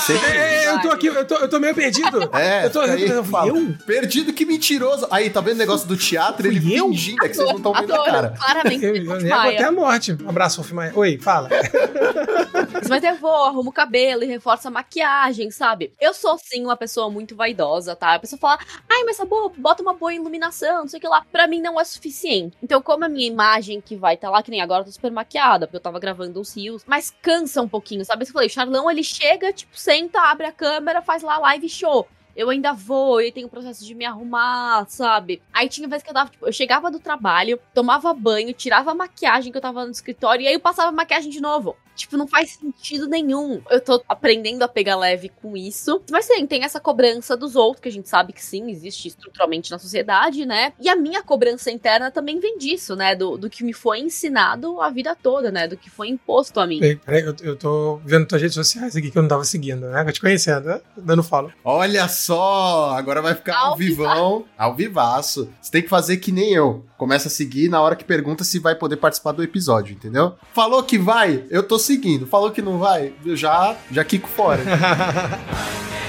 Sem camisa. É, eu tô aqui, eu tô, eu tô meio perdido. É, eu tô aí, eu, eu? Perdido, que mentiroso. Aí, tá vendo o negócio do teatro? Ele eu? fingindo, é que vocês não estão vendo a cara. Claramente. Eu, eu nego até a morte. Um abraço, Sophie Maia. Oi, fala. mas eu vou, arrumo o cabelo e reforço a maquiagem, sabe? Eu sou, sim, uma pessoa muito vaidosa, tá? A pessoa fala, ai, mas essa boa, bota uma boa iluminação, não sei o que lá. Pra mim não é suficiente. Então, como a minha imagem que vai tá lá, que nem agora eu tô super maquiada, porque eu tava gravando os rios, mas cansa um pouquinho, sabe? Eu falei, o Charlão, ele chega, tipo, senta, abre a câmera, faz lá live show eu ainda vou, e tem o processo de me arrumar, sabe? Aí tinha vezes que eu dava, tipo, eu chegava do trabalho, tomava banho, tirava a maquiagem que eu tava no escritório, e aí eu passava a maquiagem de novo. Tipo, não faz sentido nenhum. Eu tô aprendendo a pegar leve com isso. Mas sim, tem essa cobrança dos outros, que a gente sabe que sim, existe estruturalmente na sociedade, né? E a minha cobrança interna também vem disso, né? Do, do que me foi ensinado a vida toda, né? Do que foi imposto a mim. Peraí, peraí eu, eu tô vendo tuas redes sociais aqui que eu não tava seguindo, né? Eu te conhecendo, né? Dando follow. Olha só! Agora vai ficar ao, ao vivão, ao vivaço. Você tem que fazer que nem eu. Começa a seguir na hora que pergunta se vai poder participar do episódio, entendeu? Falou que vai, eu tô seguindo. Falou que não vai, eu já, já quico fora.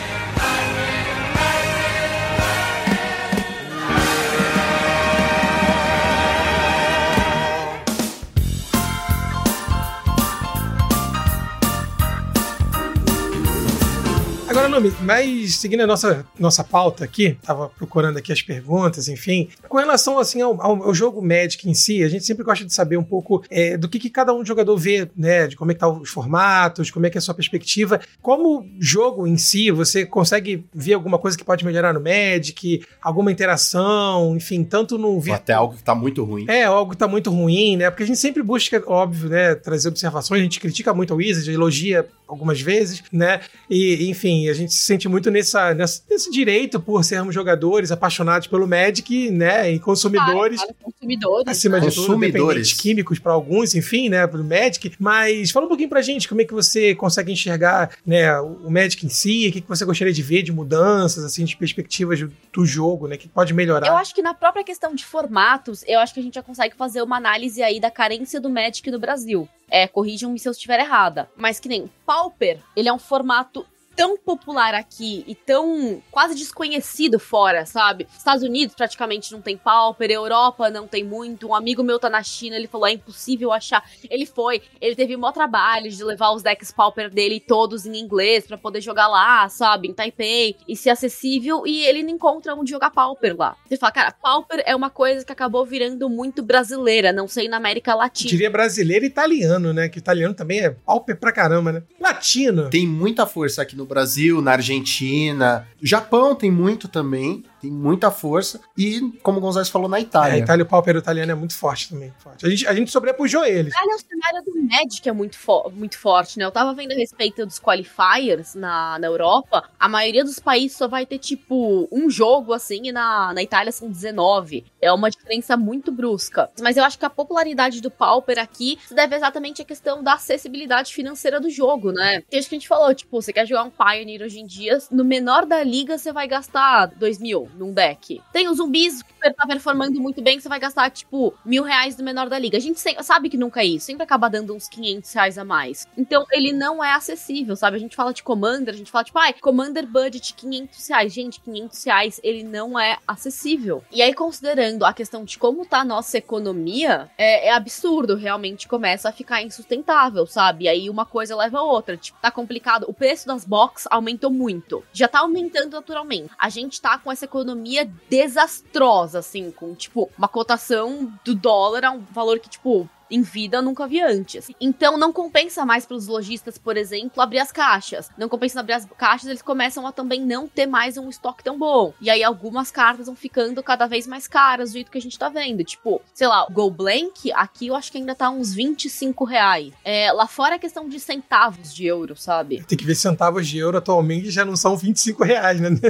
Agora, Numi, mas seguindo a nossa, nossa pauta aqui, tava procurando aqui as perguntas, enfim, com relação assim ao, ao, ao jogo Magic em si, a gente sempre gosta de saber um pouco é, do que, que, cada um jogador vê, né, de como é que tá os formatos, como é que é a sua perspectiva. Como jogo em si, você consegue ver alguma coisa que pode melhorar no Magic, alguma interação, enfim, tanto no... Ou até algo que tá muito ruim. É, algo que tá muito ruim, né, porque a gente sempre busca, óbvio, né, trazer observações, a gente critica muito a Wizard, elogia algumas vezes, né, e enfim, a gente se sente muito nessa, nessa, nesse direito por sermos jogadores apaixonados pelo Magic, né? E consumidores. Claro, consumidores. Acima né? de tudo, consumidores. químicos para alguns, enfim, né? Pro Magic. Mas fala um pouquinho pra gente como é que você consegue enxergar né, o Magic em si, o que, que você gostaria de ver de mudanças, assim, de perspectivas do jogo, né? Que pode melhorar. Eu acho que na própria questão de formatos, eu acho que a gente já consegue fazer uma análise aí da carência do Magic no Brasil. É, corrijam-me se eu estiver errada. Mas que nem Pauper, ele é um formato tão popular aqui e tão quase desconhecido fora, sabe? Estados Unidos praticamente não tem Pauper, Europa não tem muito. Um amigo meu tá na China, ele falou: é impossível achar. Ele foi, ele teve maior trabalho de levar os decks Pauper dele todos em inglês para poder jogar lá, sabe? Em Taipei e ser acessível. E ele não encontra onde jogar Pauper lá. Você fala, cara, Pauper é uma coisa que acabou virando muito brasileira, não sei na América Latina. Eu diria brasileiro e italiano, né? Que italiano também é Pauper pra caramba, né? Latino. Tem muita força aqui no no Brasil, na Argentina. Japão tem muito também tem muita força. E, como o Gonzalez falou, na Itália. É, a Itália, o pauper italiano é muito forte também. Forte. A, gente, a gente sobrepujou eles. Olha, o cenário do Magic é muito, fo muito forte, né? Eu tava vendo a respeito dos qualifiers na, na Europa. A maioria dos países só vai ter, tipo, um jogo assim, e na, na Itália são 19. É uma diferença muito brusca. Mas eu acho que a popularidade do Pauper aqui se deve exatamente à questão da acessibilidade financeira do jogo, né? Tem isso que a gente falou, tipo, você quer jogar um Pioneer hoje em dia, no menor da liga você vai gastar 2 mil num deck. Tem os zumbis que tá performando muito bem, que você vai gastar, tipo, mil reais do menor da liga. A gente sabe que nunca é isso, sempre acaba dando uns 500 reais a mais. Então, ele não é acessível, sabe? A gente fala de Commander, a gente fala, tipo, ai, Commander Budget 500 reais. Gente, 500 reais, ele não é acessível. E aí, considerando a questão de como tá a nossa economia, é, é absurdo, realmente começa a ficar insustentável, sabe? E aí, uma coisa leva a outra. Tipo, tá complicado. O preço das box aumentou muito. Já tá aumentando naturalmente. A gente tá com essa economia economia desastrosa, assim, com, tipo, uma cotação do dólar a um valor que, tipo, em vida eu nunca vi antes. Então não compensa mais para os lojistas, por exemplo, abrir as caixas. Não compensa abrir as caixas, eles começam a também não ter mais um estoque tão bom. E aí algumas cartas vão ficando cada vez mais caras, do jeito que a gente tá vendo. Tipo, sei lá, o Go Blank, aqui eu acho que ainda tá uns 25 reais. É, lá fora é questão de centavos de euro, sabe? Tem que ver centavos de euro atualmente já não são 25 reais, né?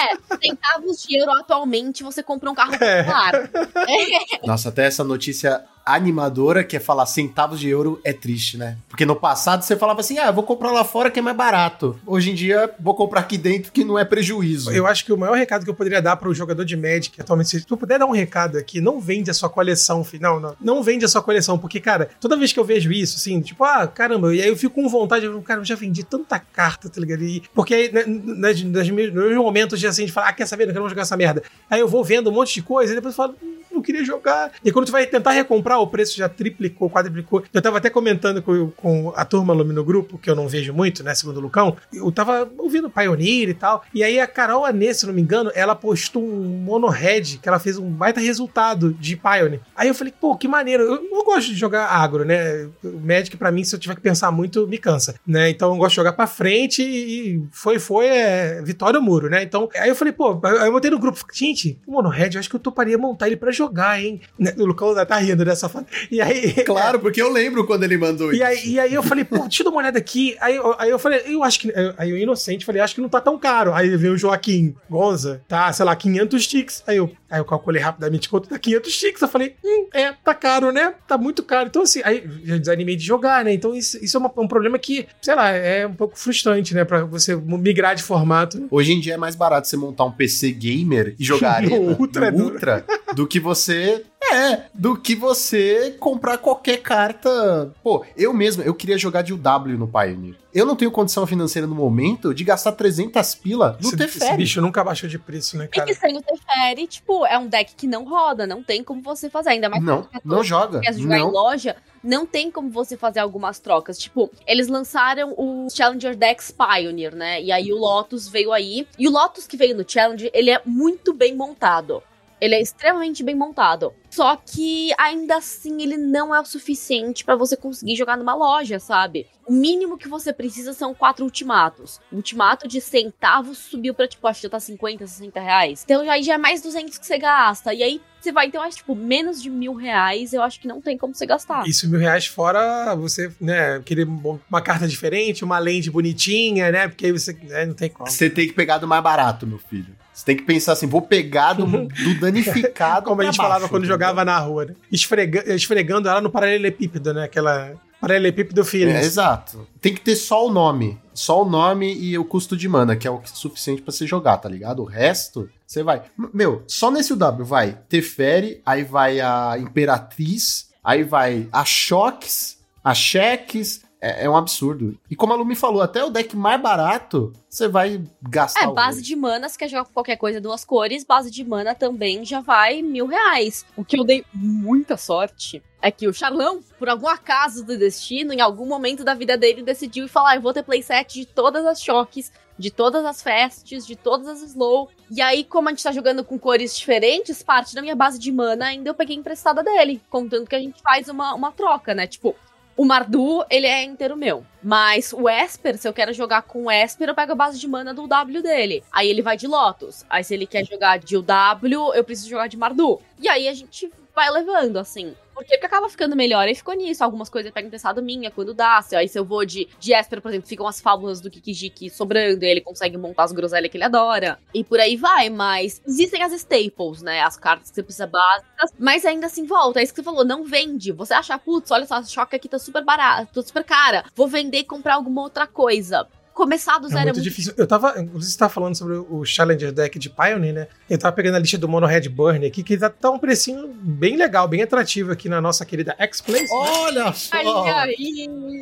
É, centavos de euro atualmente você compra um carro popular. É. Nossa, até essa notícia animadora, que é falar centavos de euro, é triste, né? Porque no passado você falava assim: ah, vou comprar lá fora que é mais barato. Hoje em dia, vou comprar aqui dentro que não é prejuízo. Eu acho que o maior recado que eu poderia dar para o jogador de Magic atualmente, se tu puder dar um recado aqui, não vende a sua coleção, não, não, não vende a sua coleção, porque, cara, toda vez que eu vejo isso, assim, tipo, ah, caramba, e aí eu fico com vontade, eu, cara, eu já vendi tanta carta, tá ligado? E, porque aí, né, nas, nas, nos meus momentos de assim, de falar, ah, quer saber, não quero jogar essa merda. Aí eu vou vendo um monte de coisa, e depois eu falo, hum, não queria jogar. E quando tu vai tentar recomprar, o preço já triplicou, quadriplicou. Eu tava até comentando com, com a turma Lumi no grupo, que eu não vejo muito, né, segundo o Lucão, eu tava ouvindo Pioneer e tal, e aí a Carol Anê, se não me engano, ela postou um mono-head, que ela fez um baita resultado de Pioneer. Aí eu falei, pô, que maneiro, eu não gosto de jogar agro, né, o Magic pra mim, se eu tiver que pensar muito, me cansa, né, então eu gosto de jogar pra frente e foi, foi, é, vitória ou muro, né, então, aí eu falei, pô, aí eu botei no grupo, gente, o mono-head, eu acho que eu toparia montar ele pra jogar, hein, né, o Lucão tá rindo dessa foto. E aí. Claro, porque eu lembro quando ele mandou e isso. Aí, e aí eu falei, pô, deixa eu dar uma olhada aqui. Aí, aí eu falei, eu acho que. Aí eu inocente falei, acho que não tá tão caro. Aí veio o Joaquim Gonza, tá, sei lá, 500 ticks. Aí eu, aí eu calculei rapidamente quanto tá 500 ticks. Eu falei, hum, é, tá caro, né? Tá muito caro. Então, assim, aí já desanimei de jogar, né? Então, isso, isso é uma, um problema que, sei lá, é um pouco frustrante, né? Pra você migrar de formato. Hoje em dia é mais barato você montar um PC gamer e jogar Arena Ultra, no Ultra do que você é, do que você comprar qualquer carta. Pô, eu mesmo, eu queria jogar de UW no Pioneer. Eu não tenho condição financeira no momento de gastar 300 pila no esse, Teferi. Esse bicho nunca baixou de preço, né, cara? E que sem o Teferi, tipo, é um deck que não roda, não tem como você fazer. Ainda mais não, não joga. Quer jogar não. em loja, não tem como você fazer algumas trocas. Tipo, eles lançaram o Challenger Decks Pioneer, né? E aí o Lotus veio aí. E o Lotus que veio no Challenger, ele é muito bem montado. Ele é extremamente bem montado. Só que ainda assim ele não é o suficiente para você conseguir jogar numa loja, sabe? O mínimo que você precisa são quatro ultimatos. O ultimato de centavos subiu pra, tipo, acho que já tá 50, 60 reais. Então aí já é mais 200 que você gasta. E aí você vai, então, acho, tipo, menos de mil reais, eu acho que não tem como você gastar. Isso, mil reais fora você, né, querer uma carta diferente, uma lente bonitinha, né? Porque aí você né, não tem como. Você tem que pegar do mais barato, meu filho. Você tem que pensar assim, vou pegar do, do danificado. Como a gente baixo, falava quando entendeu? jogava na rua, né? Esfrega, esfregando ela no paralelepípedo, né? Aquela paralelepípedo feelings. É, exato. Tem que ter só o nome. Só o nome e o custo de mana, que é o suficiente para você jogar, tá ligado? O resto, você vai. Meu, só nesse UW vai Teferi, aí vai a Imperatriz, aí vai a Shocks, a Cheques, é, é, um absurdo. E como a Lu me falou, até o deck mais barato, você vai gastar. É, base de mana, se quer jogar qualquer coisa duas cores, base de mana também já vai mil reais. O que eu dei muita sorte é que o Charlão, por algum acaso do destino, em algum momento da vida dele, decidiu falar: eu vou ter playset de todas as choques, de todas as fests, de todas as slow. E aí, como a gente tá jogando com cores diferentes, parte da minha base de mana ainda eu peguei emprestada dele. Contando que a gente faz uma, uma troca, né? Tipo, o Mardu, ele é inteiro meu. Mas o Esper, se eu quero jogar com o Esper, eu pego a base de mana do W dele. Aí ele vai de Lotus. Aí se ele quer jogar de UW, eu preciso jogar de Mardu. E aí a gente vai levando, assim. Porque, porque acaba ficando melhor. E ficou nisso. Algumas coisas eu pego emprestado minha quando dá. Se, aí se eu vou de, de Esper, por exemplo, ficam as fábulas do Kikijiki sobrando. E ele consegue montar as groselhas que ele adora. E por aí vai. Mas existem as staples, né? As cartas que você precisa básicas. Mas ainda assim volta. É isso que você falou. Não vende. Você acha, putz, olha só, a choque aqui tá super barata, tá super cara. Vou vender e comprar alguma outra coisa começar do zero é muito, é muito difícil. Eu tava, inclusive, você tava falando sobre o Challenger Deck de Pioneer, né? Eu tava pegando a lista do Mono Red Burn aqui, que tá, tá um precinho bem legal, bem atrativo aqui na nossa querida X-Place. Né? Olha só!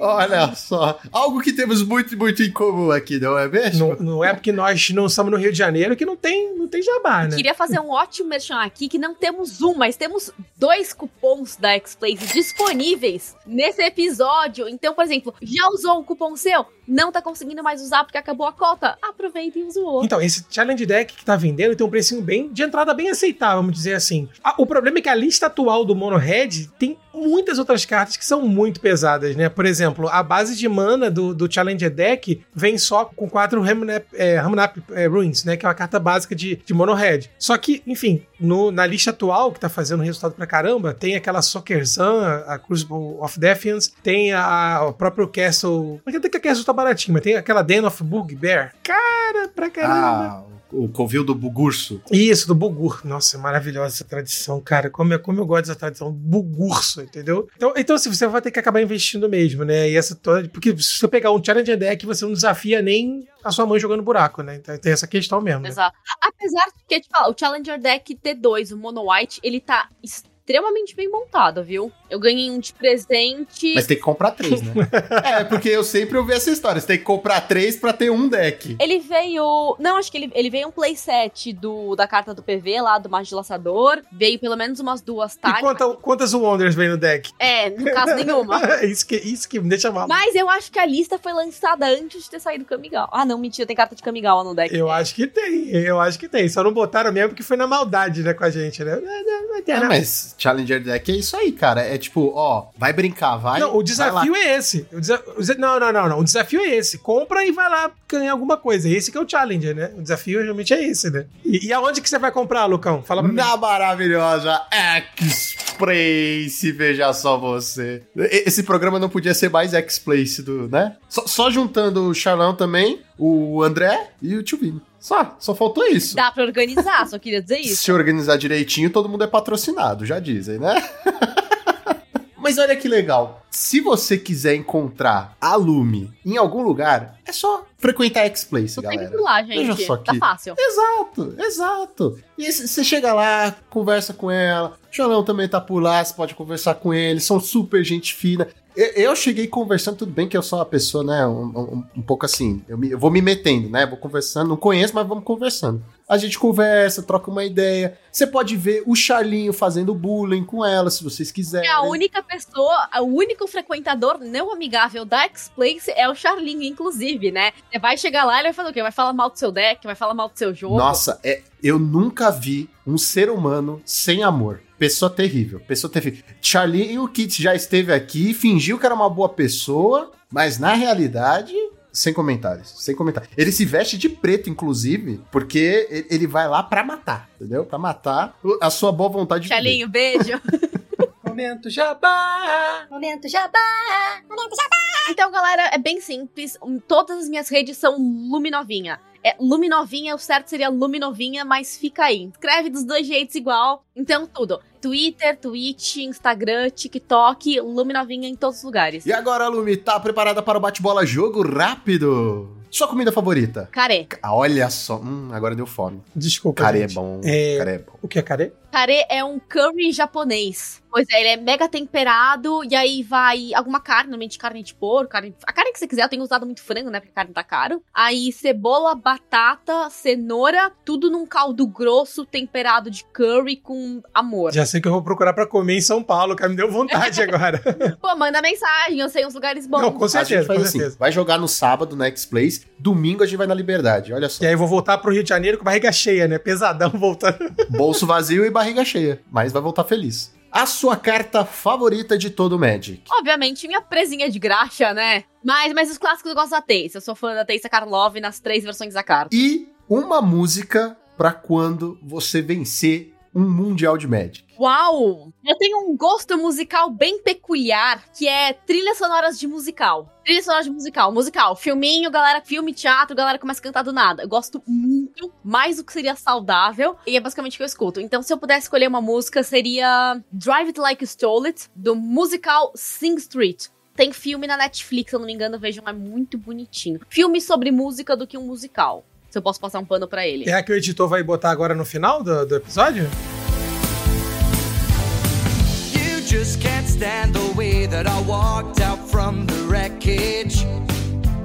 Olha só! Algo que temos muito, muito em comum aqui, não é mesmo? Não, não é porque nós não estamos no Rio de Janeiro que não tem, não tem jabá, né? queria fazer um ótimo merchan aqui, que não temos um, mas temos dois cupons da X-Place disponíveis nesse episódio. Então, por exemplo, já usou um cupom seu? Não tá conseguindo mais usar porque acabou a cota. Aproveita e usa o outro. Então, esse Challenge Deck que tá vendendo tem um precinho bem de entrada bem aceitável, vamos dizer assim. Ah, o problema é que a lista atual do Mono Red tem muitas outras cartas que são muito pesadas, né? Por exemplo, a base de mana do, do Challenger Deck vem só com quatro Ramnap, é, é, Ruins, né? Que é uma carta básica de, de Mono Red. Só que, enfim, no, na lista atual, que tá fazendo resultado pra caramba, tem aquela Soccerzan, a Crucible of Defiance, tem a, a próprio Castle... Mas até que a Castle tá baratinho, mas tem aquela Den of Bugbear. Cara, pra caramba! Ah, o covil do Bugurso. Isso, do Bugur. Nossa, é maravilhosa essa tradição, cara. Como, eu- como eu gosto dessa tradição. Bugurso, entendeu? Então, então assim, você vai ter que acabar investindo mesmo, né? E essa toda. Porque se você pegar um Challenger Deck, você não desafia nem a sua mãe jogando buraco, né? Então tem essa questão mesmo. Né? Exato. Apesar de que, tipo, o Challenger Deck T2, o Mono White, ele tá extremamente bem montado, viu? Eu ganhei um de presente. Mas tem que comprar três, né? é, porque eu sempre ouvi essa história. Você tem que comprar três pra ter um deck. Ele veio. Não, acho que ele, ele veio um playset do, da carta do PV lá, do Mago de Laçador. Veio pelo menos umas duas E tardes. quanta, quantas Wonders vem no deck? É, no caso nenhuma. isso, que, isso que me deixa mal. Mas eu acho que a lista foi lançada antes de ter saído Kamigawa. Ah, não, mentira, tem carta de Kamigawa no deck. Eu acho que tem, eu acho que tem. Só não botaram mesmo porque foi na maldade, né, com a gente, né? Não, não, não É, nada. mas Challenger Deck é isso aí, cara. É tipo, ó, vai brincar, vai. Não, o desafio é esse. O desa- o desa- não, não, não, não. O desafio é esse. Compra e vai lá ganhar alguma coisa. Esse que é o challenger, né? O desafio realmente é esse, né? E, e aonde que você vai comprar, Lucão? Fala pra mim. Na maravilhosa X-Place, veja só você. Esse programa não podia ser mais X-Place, do, né? Só, só juntando o Charlão também, o André e o Tio Vini. Só, só faltou isso. Dá pra organizar, só queria dizer isso. Se organizar direitinho, todo mundo é patrocinado, já dizem, né? Mas olha que legal. Se você quiser encontrar a Lume em algum lugar, é só frequentar a X-Place, Tô galera. sempre lá, gente. Veja só Tá que- fácil. Exato, exato. E você chega lá, conversa com ela. O Xalão também tá por lá, você pode conversar com ele. São super gente fina. Eu, cheguei conversando, tudo bem que eu sou uma pessoa, né, um, um- um pouco assim. Eu, me- eu vou me metendo, né? Vou conversando. Não conheço, mas vamos conversando. A gente conversa, troca uma ideia. Você pode ver o Charlinho fazendo bullying com ela, se vocês quiserem. É a única pessoa, o único frequentador não amigável da X-Place é o Charlinho, inclusive, né? Você vai chegar lá e ele vai fazer o quê? Vai falar mal do seu deck, vai falar mal do seu jogo. Nossa, é, eu nunca vi um ser humano sem amor. Pessoa terrível, pessoa terrível. Charlie o Kit já esteve aqui, fingiu que era uma boa pessoa, mas na realidade, sem comentários, sem comentários. Ele se veste de preto, inclusive, porque ele- vai lá pra matar, entendeu? Pra matar a sua boa vontade de viver. Charlinho, beijo. Momento jabá! Momento jabá! Momento jabá! Então, galera, é bem simples. Todas as minhas redes são Luminovinha. É Luminovinha, o certo seria Luminovinha, mas fica aí. Escreve dos dois jeitos igual. Então, tudo. Twitter, Twitch, Instagram, TikTok, Luminovinha em todos os lugares. E agora, Lumi, tá preparada para o bate-bola jogo rápido? Sua comida favorita? Carê. Ah, Olha só, hum, agora deu fome. Desculpa. Carê é bom, É- carê é bom. O que é carê? Carê é um curry japonês. Pois é, ele é mega temperado e aí vai alguma carne, normalmente carne de porco, carne, a carne que você quiser. Eu tenho usado muito frango, né? Porque a carne tá caro. Aí cebola, batata, cenoura, tudo num caldo grosso temperado de curry com amor. Já sei que eu vou procurar pra comer em São Paulo, cara. Me deu vontade agora. Pô, manda mensagem, eu sei uns lugares bons. Não, com certeza, com assim, certeza. vai jogar no sábado na X-Place, domingo a gente vai na Liberdade, olha só. E aí eu vou voltar pro Rio de Janeiro com barriga cheia, né? Pesadão voltando. Bolso vazio e barriga cheia, mas vai voltar feliz. A sua carta favorita de todo o Magic. Obviamente, minha presinha de graxa, né? Mas, mas os clássicos eu gosto da Teice. Eu sou fã da Teice Karlov nas três versões da carta. E uma música pra quando você vencer um Mundial de Magic. Uau! Eu tenho um gosto musical bem peculiar, que é trilhas sonoras de musical. Trilha sonora de musical, musical, filminho, galera, filme, teatro, galera começa a cantar do nada. Eu gosto muito, mais do que seria saudável, e é basicamente o que eu escuto. Então, se eu pudesse escolher uma música, seria Drive It Like You Stole It, do musical Sing Street. Tem filme na Netflix, se eu não me engano, vejam, é muito bonitinho. Filme sobre música do que um musical. Se eu posso passar um pano pra ele. É a que o editor vai botar agora no final do, do episódio? You just can't stand the way that I walked out from the wreckage.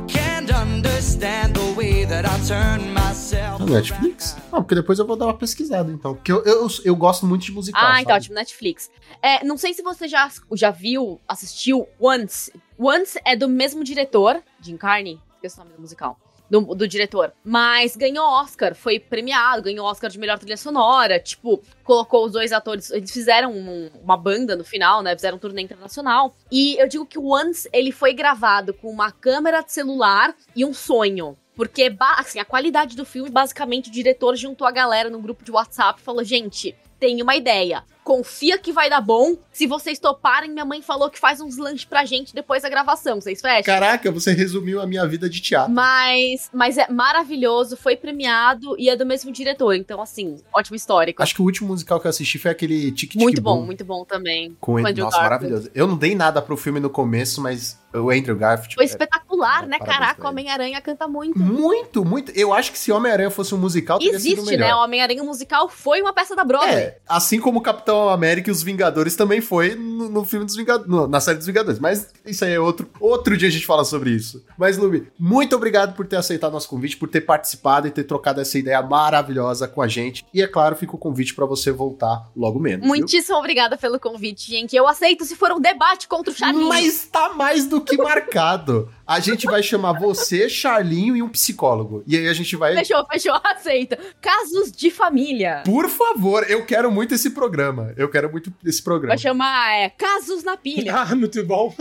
Can't understand the way that I turned myself. Na Netflix? Não, porque depois eu vou dar uma pesquisada, então. Porque eu, eu, eu gosto muito de musical. Ah, sabe? então, ótimo, Netflix. É, não sei se você já, já viu, assistiu Once. Once é do mesmo diretor, Jim Carney. esqueço o nome do musical. Do, do diretor. Mas ganhou Oscar, foi premiado, ganhou Oscar de melhor trilha sonora. Tipo, colocou os dois atores. Eles fizeram um- uma banda no final, né? Fizeram um turnê internacional. E eu digo que o Once ele foi gravado com uma câmera de celular e um sonho. Porque, assim, a qualidade do filme, basicamente, o diretor juntou a galera num grupo de WhatsApp e falou: gente, tenho uma ideia. Confia que vai dar bom. Se vocês toparem, minha mãe falou que faz uns lanches pra gente depois da gravação. Vocês fecham? Caraca, você resumiu a minha vida de teatro. Mas, mas é maravilhoso, foi premiado e é do mesmo diretor. Então, assim, ótimo histórico. Acho que o último musical que eu assisti foi aquele Tic Tic muito Boom. bom, muito bom também. Com Com. Andrew Nossa, Garfield. maravilhoso. Eu não dei nada pro filme no começo, mas o Andrew Garfield. Foi é espetacular, é, né? Caraca, ele. Homem-Aranha canta muito. Muito, muito. Eu acho que se Homem-Aranha fosse um musical, teria sido Existe, melhor. né? O Homem-Aranha musical foi uma peça da Broadway. É, assim como o Capitão América e os Vingadores também foi no, no filme dos Vingadores, na série dos Vingadores. Mas isso aí é outro, outro dia a gente fala sobre isso. Mas, Lumi, muito obrigado por ter aceitado nosso convite, por ter participado e ter trocado essa ideia maravilhosa com a gente. E é claro, fica o convite pra você voltar logo menos. viu? Muitíssimo obrigada pelo convite, gente. Eu aceito se for um debate contra o Charlinho. Mas tá mais do que marcado. A gente vai chamar você, Charlinho e um psicólogo. E aí a gente vai. Fechou, fechou, aceita. Casos de família. Por favor, eu quero muito esse programa. Eu quero muito esse programa. Vai chamar é, Casos na Pilha. Ah, muito bom.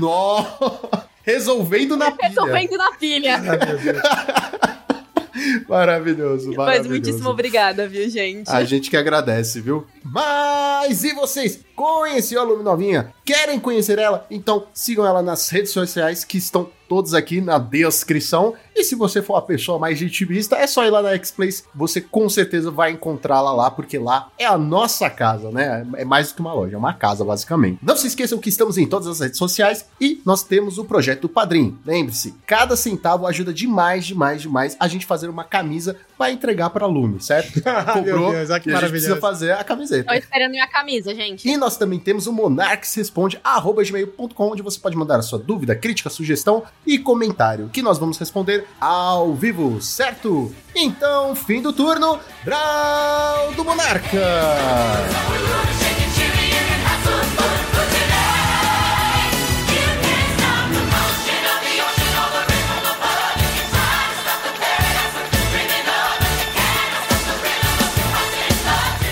Nossa! Resolvendo na pilha. Resolvendo na pilha. Ai, meu Deus. Maravilhoso, Mas maravilhoso. muitíssimo obrigada, viu, gente? A gente que agradece, viu? Mas e vocês? Conheceram a Lumi Novinha? Querem conhecer ela? Então sigam ela nas redes sociais que estão todos aqui na descrição. E se você for a pessoa mais vitimista, é só ir lá na X-Place. Você com certeza vai encontrá-la lá, porque lá é a nossa casa, né? É mais do que uma loja, é uma casa, basicamente. Não se esqueçam que estamos em todas as redes sociais e nós temos o projeto Padrim. Lembre-se, cada centavo ajuda demais, demais, demais a gente fazer uma camisa para entregar para Lume, certo? Meu Deus, que e a gente precisa fazer a camiseta. Tô esperando minha camisa, gente. E nós também temos o Monarques Responde, arroba gmail.com, onde você pode mandar a sua dúvida, crítica, sugestão e comentário, que nós vamos responder ao vivo, certo? Então, fim do turno, Brau do Monarca!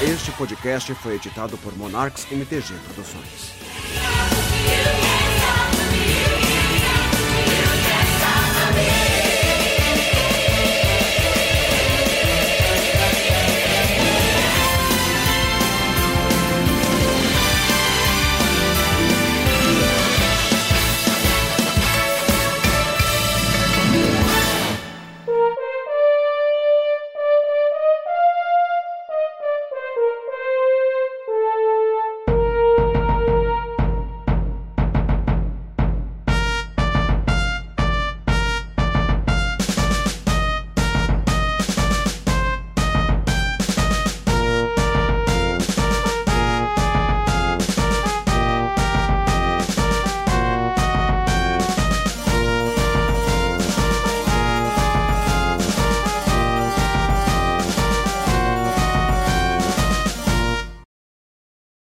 Este podcast foi editado por Monarchs MTG Produções.